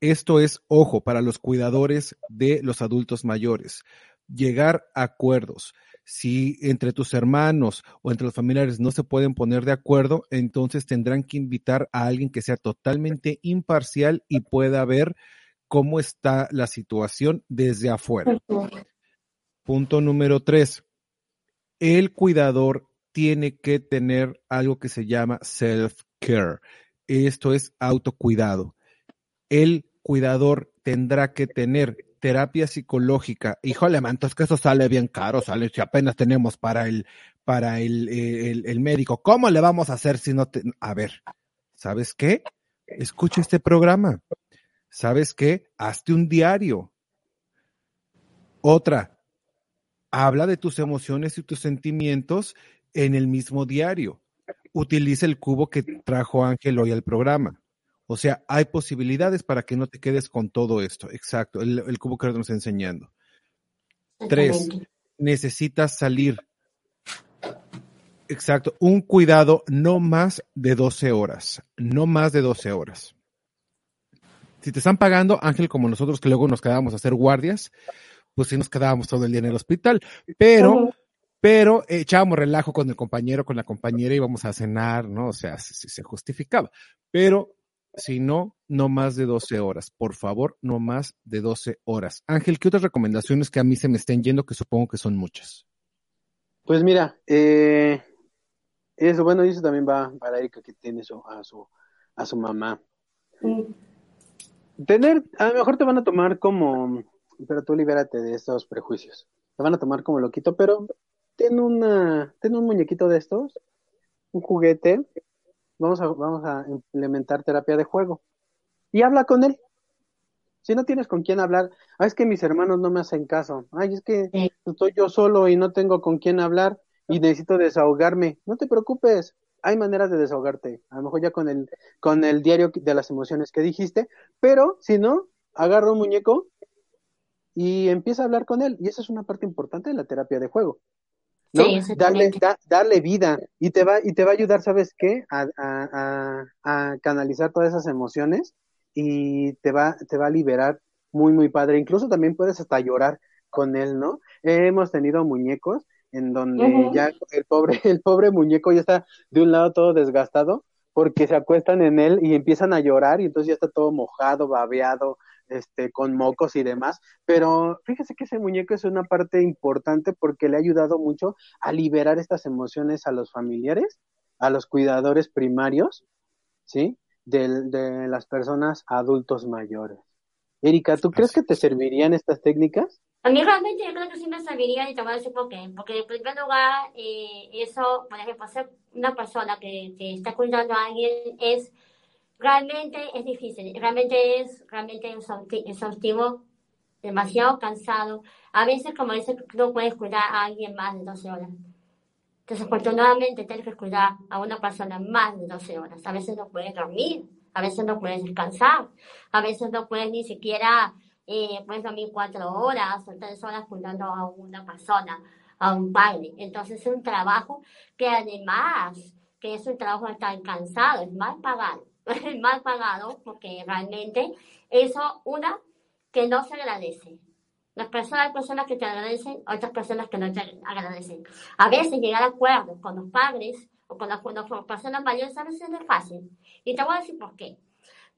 Esto es, ojo, para los cuidadores de los adultos mayores. Llegar a acuerdos. Si entre tus hermanos o entre los familiares no se pueden poner de acuerdo, entonces tendrán que invitar a alguien que sea totalmente imparcial y pueda ver cómo está la situación desde afuera. Punto número tres. El cuidador tiene que tener algo que se llama self-care. Esto es autocuidado. El cuidador tendrá que tener terapia psicológica. Híjole, man, entonces que eso sale bien caro, sale si apenas tenemos para el, para el, eh, el, el médico. ¿Cómo le vamos a hacer si no te... A ver, ¿sabes qué? Escucha este programa. ¿Sabes qué? Hazte un diario. Otra, habla de tus emociones y tus sentimientos en el mismo diario. Utiliza el cubo que trajo Ángel hoy al programa. O sea, hay posibilidades para que no te quedes con todo esto. Exacto, el, el cubo que nos está enseñando. Tres, necesitas salir. Exacto, un cuidado no más de 12 horas, no más de 12 horas. Si te están pagando, Ángel, como nosotros que luego nos quedábamos a hacer guardias, pues sí nos quedábamos todo el día en el hospital, pero, pero echábamos relajo con el compañero, con la compañera, íbamos a cenar, ¿no? O sea, si se justificaba. Pero si no, no más de 12 horas. Por favor, no más de 12 horas. Ángel, ¿qué otras recomendaciones que a mí se me estén yendo, que supongo que son muchas?
Pues mira, eh, eso, bueno, y eso también va para Erika que tiene su, a su a su mamá. Tener, a lo mejor te van a tomar como, pero tú libérate de estos prejuicios. Te van a tomar como loquito, pero ten una, ten un muñequito de estos, un juguete, vamos a, vamos a implementar terapia de juego. Y habla con él. Si no tienes con quién hablar, ah, es que mis hermanos no me hacen caso. Ay, es que estoy yo solo y no tengo con quién hablar y necesito desahogarme. No te preocupes, hay maneras de desahogarte. A lo mejor ya con el, con el diario de las emociones que dijiste, pero si no, agarra un muñeco y empieza a hablar con él. Y esa es una parte importante de la terapia de juego. ¿No?
Sí,
darle, da- darle vida y te va y te va a ayudar, ¿sabes qué? A, a, a, a canalizar todas esas emociones y te va, te va a liberar muy, muy padre. Incluso también puedes hasta llorar con él, ¿no? hemos tenido muñecos en donde ya el pobre, [laughs] el pobre muñeco ya está de un lado todo desgastado porque se acuestan en él y empiezan a llorar y entonces ya está todo mojado, babeado, este, con mocos y demás. Pero fíjese que ese muñeco es una parte importante porque le ha ayudado mucho a liberar estas emociones a los familiares, a los cuidadores primarios, ¿sí? Del- De, las personas adultos mayores. Erika, ¿tú crees que te servirían estas técnicas?
A mí realmente yo creo que sí me serviría y te voy a decir por qué. Porque en primer lugar, eh, eso, por ejemplo, ser una persona que, que está cuidando a alguien es realmente es difícil, realmente es realmente exhausti- exhaustivo, demasiado cansado. A veces, como dices, no puedes cuidar a alguien más de 12 horas. Desafortunadamente tienes que cuidar a una persona más de 12 horas. A veces no puedes dormir, a veces no puedes descansar, a veces no puedes ni siquiera, eh, puedes dormir cuatro horas o tres horas cuidando a una persona, a un padre. Entonces es un trabajo que además, que es un trabajo tan cansado, es mal pagado, [laughs] mal pagado porque realmente eso, una, que no se agradece. Las personas, personas que te agradecen, otras personas que no te agradecen. A veces llegar a acuerdos con los padres o con las, con las personas mayores a veces no es fácil. Y te voy a decir por qué.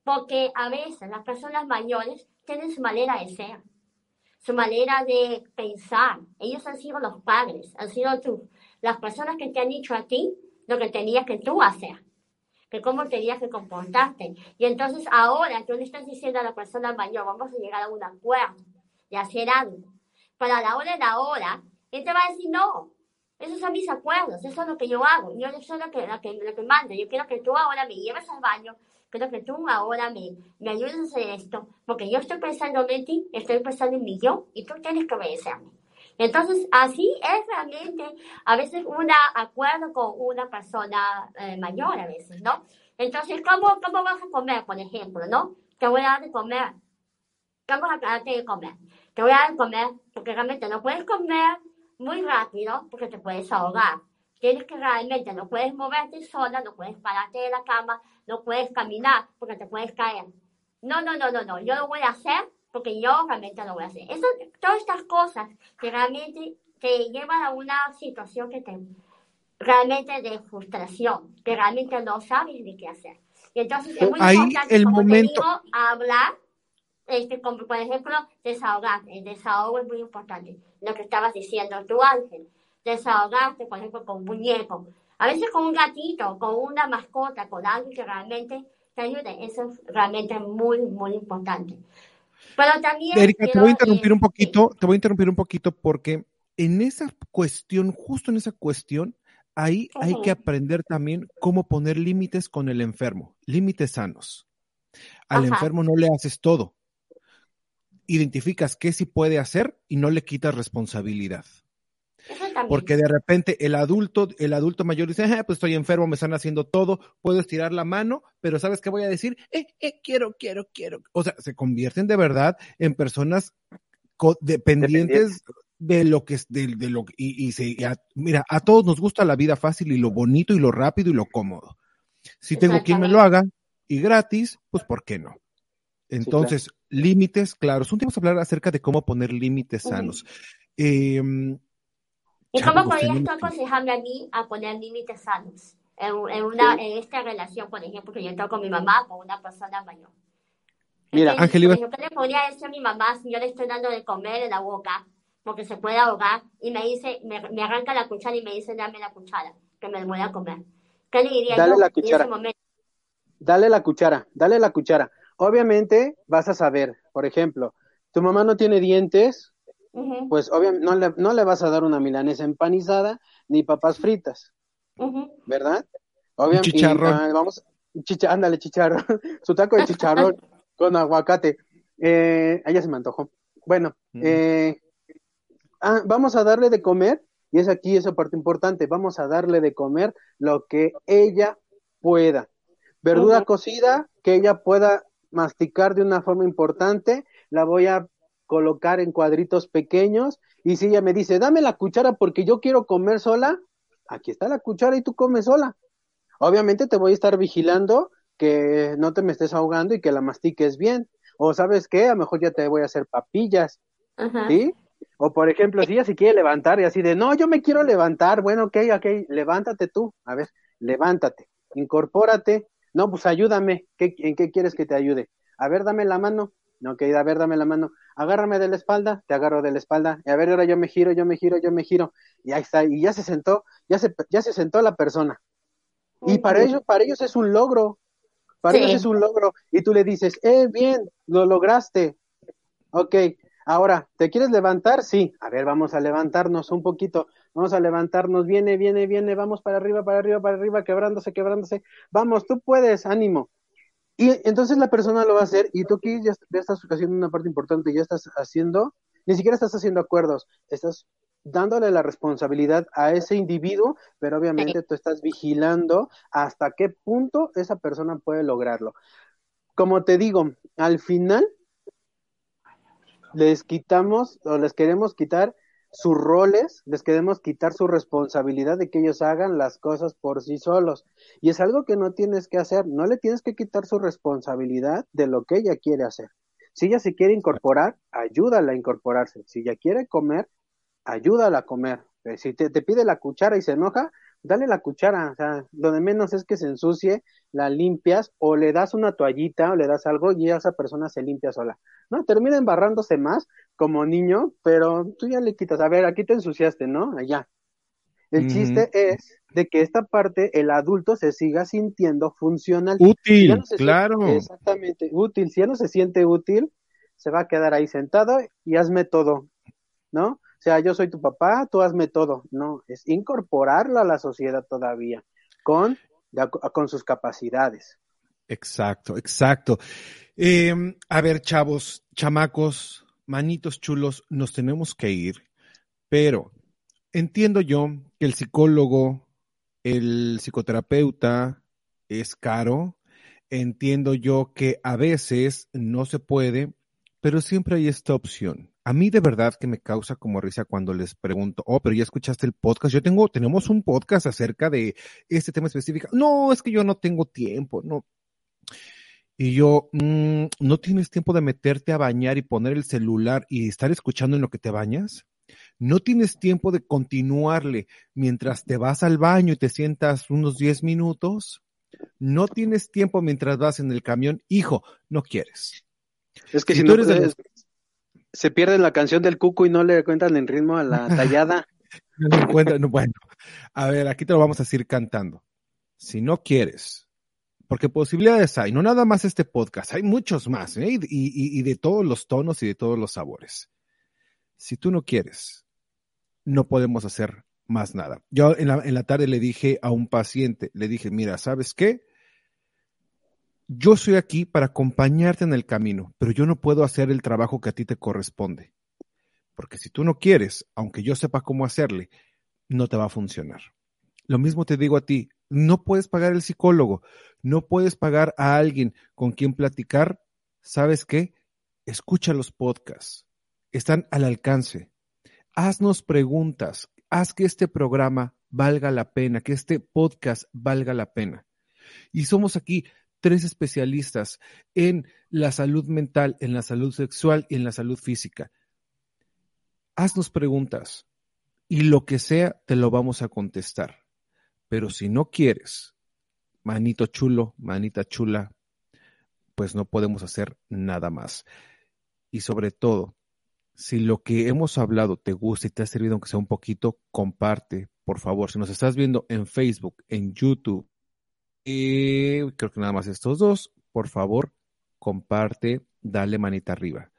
Porque a veces las personas mayores tienen su manera de ser, su manera de pensar. Ellos han sido los padres, han sido tú, las personas que te han dicho a ti lo que tenías que tú hacer, que cómo tenías que comportarte. Y entonces ahora tú le estás diciendo a la persona mayor, vamos a llegar a un acuerdo de hacer algo. Pero a la hora de la hora, él te va a decir, no, esos son mis acuerdos, eso es lo que yo hago, yo eso es lo que, lo que, lo que mando, yo quiero que tú ahora me lleves al baño, quiero que tú ahora me, me ayudes a hacer esto, porque yo estoy pensando en ti, estoy pensando en mi yo, y tú tienes que obedecerme. Entonces, así es realmente a veces un acuerdo con una persona eh, mayor, a veces, ¿no? Entonces, ¿cómo, ¿cómo vas a comer, por ejemplo, no? Te voy a dar de comer. Vamos a darte de comer. Te voy a dar de comer porque realmente no puedes comer muy rápido porque te puedes ahogar. Tienes que realmente, no puedes moverte sola, no puedes pararte de la cama, no puedes caminar porque te puedes caer. No, no, no, no, no. Yo lo voy a hacer porque yo realmente lo voy a hacer. Eso, todas estas cosas que realmente te llevan a una situación que te realmente de frustración, que realmente no sabes ni qué hacer. Y entonces es muy
Ahí
importante,
el
como
momento-
te digo, hablar, este, como por ejemplo, desahogarte. El desahogo es muy importante. Lo que estabas diciendo tú, Ángel. Desahogarte, por ejemplo, con un muñeco. A veces con un gatito, con una mascota, con algo que realmente te ayude. Eso es realmente muy, muy importante. Pero también...
Erika, te voy a interrumpir
eh,
un poquito, te voy a interrumpir un poquito porque en esa cuestión, justo en esa cuestión, ahí hay que aprender también cómo poner límites con el enfermo, límites sanos. Al
Ajá.
enfermo no le haces todo. identificas qué sí puede hacer y no le quitas responsabilidad. Porque de repente el adulto, el adulto mayor dice, "Ah, pues estoy enfermo, me están haciendo todo, puedo estirar la mano, pero ¿sabes qué voy a decir? Eh, eh, quiero, quiero, quiero. O sea, se convierten de verdad en personas dependientes de lo que es, de, de lo y, y se, y a- mira, a todos nos gusta la vida fácil y lo bonito y lo rápido y lo cómodo. Si tengo quien me lo haga y gratis, pues ¿por qué no? Entonces, límites claros. Un día vamos a hablar acerca de cómo poner límites sanos. Eh,
¿Y cómo podrías tú aconsejarme a mí a poner límites sanos en, en una, en esta relación, por ejemplo, que yo tengo con mi mamá, con una persona mayor?
Mira,
Ángel, iba-
ejemplo, le podría decir a mi mamá si yo le estoy dando de comer en la boca, porque se puede ahogar, y me dice, me, me arranca la cuchara y me dice, dame la cuchara, que me voy a comer. ¿Qué le diría
Dale
yo
la
en
cuchara.
ese momento?
Dale la cuchara, dale la cuchara. Obviamente vas a saber, por ejemplo, tu mamá no tiene dientes, Pues obviamente no le, no le vas a dar una milanesa empanizada ni papas fritas. ¿verdad? Obviamente,
chicharrón.
vamos, chicha, ándale, chicharrón, [laughs] su taco de chicharrón [laughs] con aguacate. Eh, a ella se me antojó. Bueno, eh, ah, vamos a darle de comer, y es aquí esa parte importante, vamos a darle de comer lo que ella pueda. Verdura cocida que ella pueda masticar de una forma importante, la voy a colocar en cuadritos pequeños y si ella me dice, dame la cuchara porque yo quiero comer sola, aquí está la cuchara y tú comes sola. Obviamente te voy a estar vigilando que no te me estés ahogando y que la mastiques bien. O sabes qué, a lo mejor ya te voy a hacer papillas,
Ajá.
¿sí? O por ejemplo, si ella se quiere levantar y así de, no, yo me quiero levantar, bueno, ok, ok, levántate tú, a ver, levántate, incorpórate, no, pues ayúdame, ¿Qué, ¿en qué quieres que te ayude? A ver, dame la mano, ok, a ver, dame la mano, agárrame de la espalda, te agarro de la espalda, y a ver, ahora yo me giro, yo me giro, yo me giro, y ahí está, y ya se sentó, ya se, ya se sentó la persona. Y para ellos, para ellos es un logro, para
Sí.
ellos es un logro, y tú le dices, eh, bien, lo lograste, ok, ahora, ¿te quieres levantar? Sí, a ver, vamos a levantarnos un poquito, vamos a levantarnos, viene, viene, viene, vamos para arriba, para arriba, para arriba, quebrándose, quebrándose, vamos, tú puedes, ánimo. Y entonces la persona lo va a hacer y tú aquí ya, ya estás haciendo una parte importante, ya estás haciendo, ni siquiera estás haciendo acuerdos, estás dándole la responsabilidad a ese individuo, pero obviamente tú estás vigilando hasta qué punto esa persona puede lograrlo. Como te digo, al final les quitamos o les queremos quitar sus roles, les queremos quitar su responsabilidad de que ellos hagan las cosas por sí solos. Y es algo que no tienes que hacer, no le tienes que quitar su responsabilidad de lo que ella quiere hacer. Si ella se quiere incorporar, ayúdala a incorporarse. Si ella quiere comer, ayúdala a comer. Eh, Si te, te pide la cuchara y se enoja, dale la cuchara. O sea, lo de menos es que se ensucie, la limpias o le das una toallita o le das algo y esa persona se limpia sola. No, termina embarrándose más como niño, pero tú ya le quitas. A ver, aquí te ensuciaste, ¿no? Allá. El chiste es de que esta parte el adulto se siga sintiendo funcional.
Útil,
no siente-
claro.
exactamente, útil. Si ya no se siente útil, se va a quedar ahí sentado y hazme todo, ¿no? O sea, yo soy tu papá, tú hazme todo. No, es incorporarlo a la sociedad todavía, con, con sus capacidades.
Exacto, exacto. Eh, a ver, chavos, chamacos, manitos chulos, nos tenemos que ir, pero entiendo yo que el psicólogo, el psicoterapeuta es caro, entiendo yo que a veces no se puede, pero siempre hay esta opción. A mí de verdad que me causa como risa cuando les pregunto, oh, pero ya escuchaste el podcast. Yo tengo, tenemos un podcast acerca de este tema específico. No, es que yo no tengo tiempo, no. Y yo, mm, ¿no tienes tiempo de meterte a bañar y poner el celular y estar escuchando en lo que te bañas? ¿No tienes tiempo de continuarle mientras te vas al baño y te sientas unos 10 minutos? ¿No tienes tiempo mientras vas en el camión? Hijo, no quieres.
Es que
Si
si,
tú
no,
eres de
se pierde la canción del cuco y no le cuentan el ritmo a la [laughs] tallada.
No no, bueno, a ver, aquí te lo vamos a decir cantando. Si no quieres, porque posibilidades hay, no nada más este podcast, hay muchos más, ¿eh? y, y- y de todos los tonos y de todos los sabores. Si tú no quieres, no podemos hacer más nada. Yo en la, en la tarde le dije a un paciente, le dije, mira, ¿sabes qué? Yo soy aquí para acompañarte en el camino, pero yo no puedo hacer el trabajo que a ti te corresponde. Porque si tú no quieres, aunque yo sepa cómo hacerle, no te va a funcionar. Lo mismo te digo a ti, no puedes pagar el psicólogo, no puedes pagar a alguien con quien platicar. ¿Sabes qué? Escucha los podcasts, están al alcance. Haznos preguntas, haz que este programa valga la pena, que este podcast valga la pena. Y somos aquí tres especialistas en la salud mental, en la salud sexual y en la salud física. Haznos preguntas y lo que sea te lo vamos a contestar. Pero si no quieres, manito chulo, manita chula, pues no podemos hacer nada más. Y sobre todo, si lo que hemos hablado te gusta y te ha servido, aunque sea un poquito, comparte, por favor. Si nos estás viendo en Facebook, en YouTube, creo que nada más estos dos, por favor, comparte, dale manita arriba.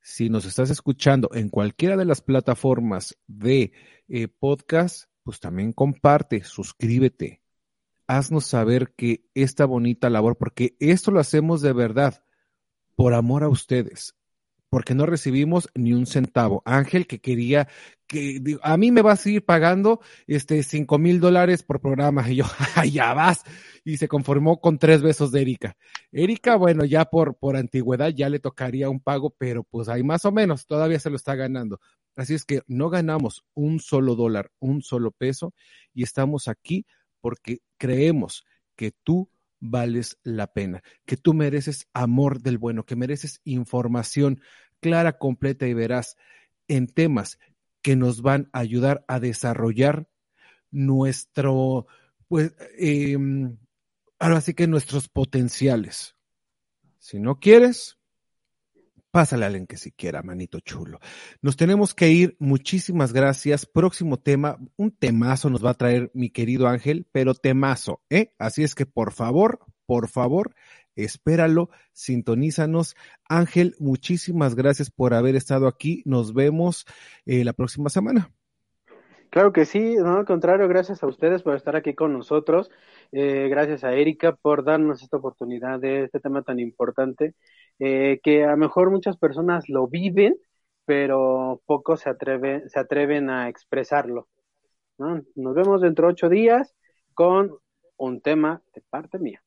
Si nos estás escuchando en cualquiera de las plataformas de eh, podcast, pues también comparte, suscríbete, haznos saber que esta bonita labor, porque esto lo hacemos de verdad, por amor a ustedes, porque no recibimos ni un centavo. Ángel que quería que a mí me va a seguir pagando este cinco mil dólares por programa [laughs] y yo ya vas y se conformó con tres besos de Erika. Erika, bueno, ya por por antigüedad ya le tocaría un pago, pero pues hay más o menos todavía se lo está ganando. Así es que no ganamos un solo dólar, un solo peso y estamos aquí porque creemos que tú vales la pena, que tú mereces amor del bueno, que mereces información clara, completa y veraz en temas que nos van a ayudar a desarrollar nuestro, pues, eh, ahora sí que nuestros potenciales. Si no quieres, Pásale a alguien que si quiera, manito chulo. Nos tenemos que ir. Muchísimas gracias. Próximo tema, un temazo nos va a traer mi querido Ángel, pero temazo, ¿eh? Así es que por favor, por favor, espéralo, sintonízanos. Ángel, muchísimas gracias por haber estado aquí. Nos vemos eh, la próxima semana.
Claro que sí, no, al contrario, gracias a ustedes por estar aquí con nosotros. Eh, gracias a Erika por darnos esta oportunidad de este tema tan importante eh, que a lo mejor muchas personas lo viven, pero pocos se, atreven, se atreven a expresarlo. Nos vemos dentro de ocho días con un tema de parte mía.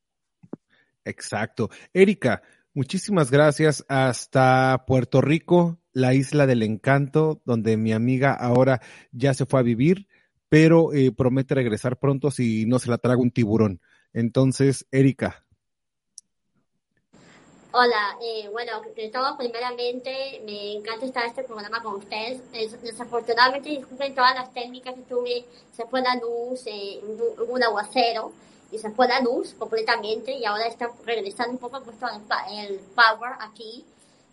Exacto. Erika, muchísimas gracias hasta Puerto Rico, la isla del encanto, donde mi amiga ahora ya se fue a vivir, pero eh, promete regresar pronto si no se la traga un tiburón. Entonces, Erika,
Hola, eh, bueno, de todo, primeramente, me encanta estar en este programa con ustedes. desafortunadamente, disculpen todas las técnicas que tuve, se fue la luz, eh, un, aguacero, y se fue la luz completamente, y ahora está regresando un poco puesto el, power aquí.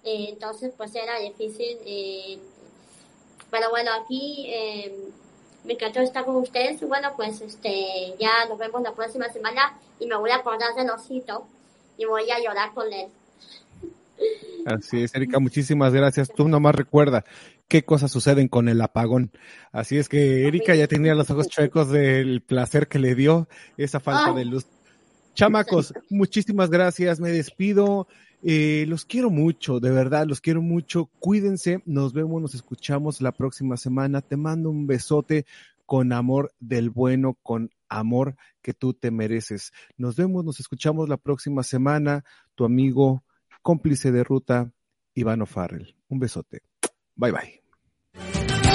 Eh, entonces, pues era difícil. Eh, pero bueno, aquí eh, me encantó estar con ustedes, y bueno, pues este, ya nos vemos la próxima semana, y me voy a acordar del osito, y voy a llorar con él.
Así es, Erika, muchísimas gracias. Tú nomás recuerda qué cosas suceden con el apagón. Así es que Erika ya tenía los ojos chuecos del placer que le dio esa falta de luz. Chamacos, muchísimas gracias. Me despido. Eh, los quiero mucho, de verdad, los quiero mucho. Cuídense. Nos vemos, nos escuchamos la próxima semana. Te mando un besote con amor del bueno, con amor que tú te mereces. Nos vemos, nos escuchamos la próxima semana. Tu amigo cómplice de ruta, Ivano Farrell. Un besote. Bye bye.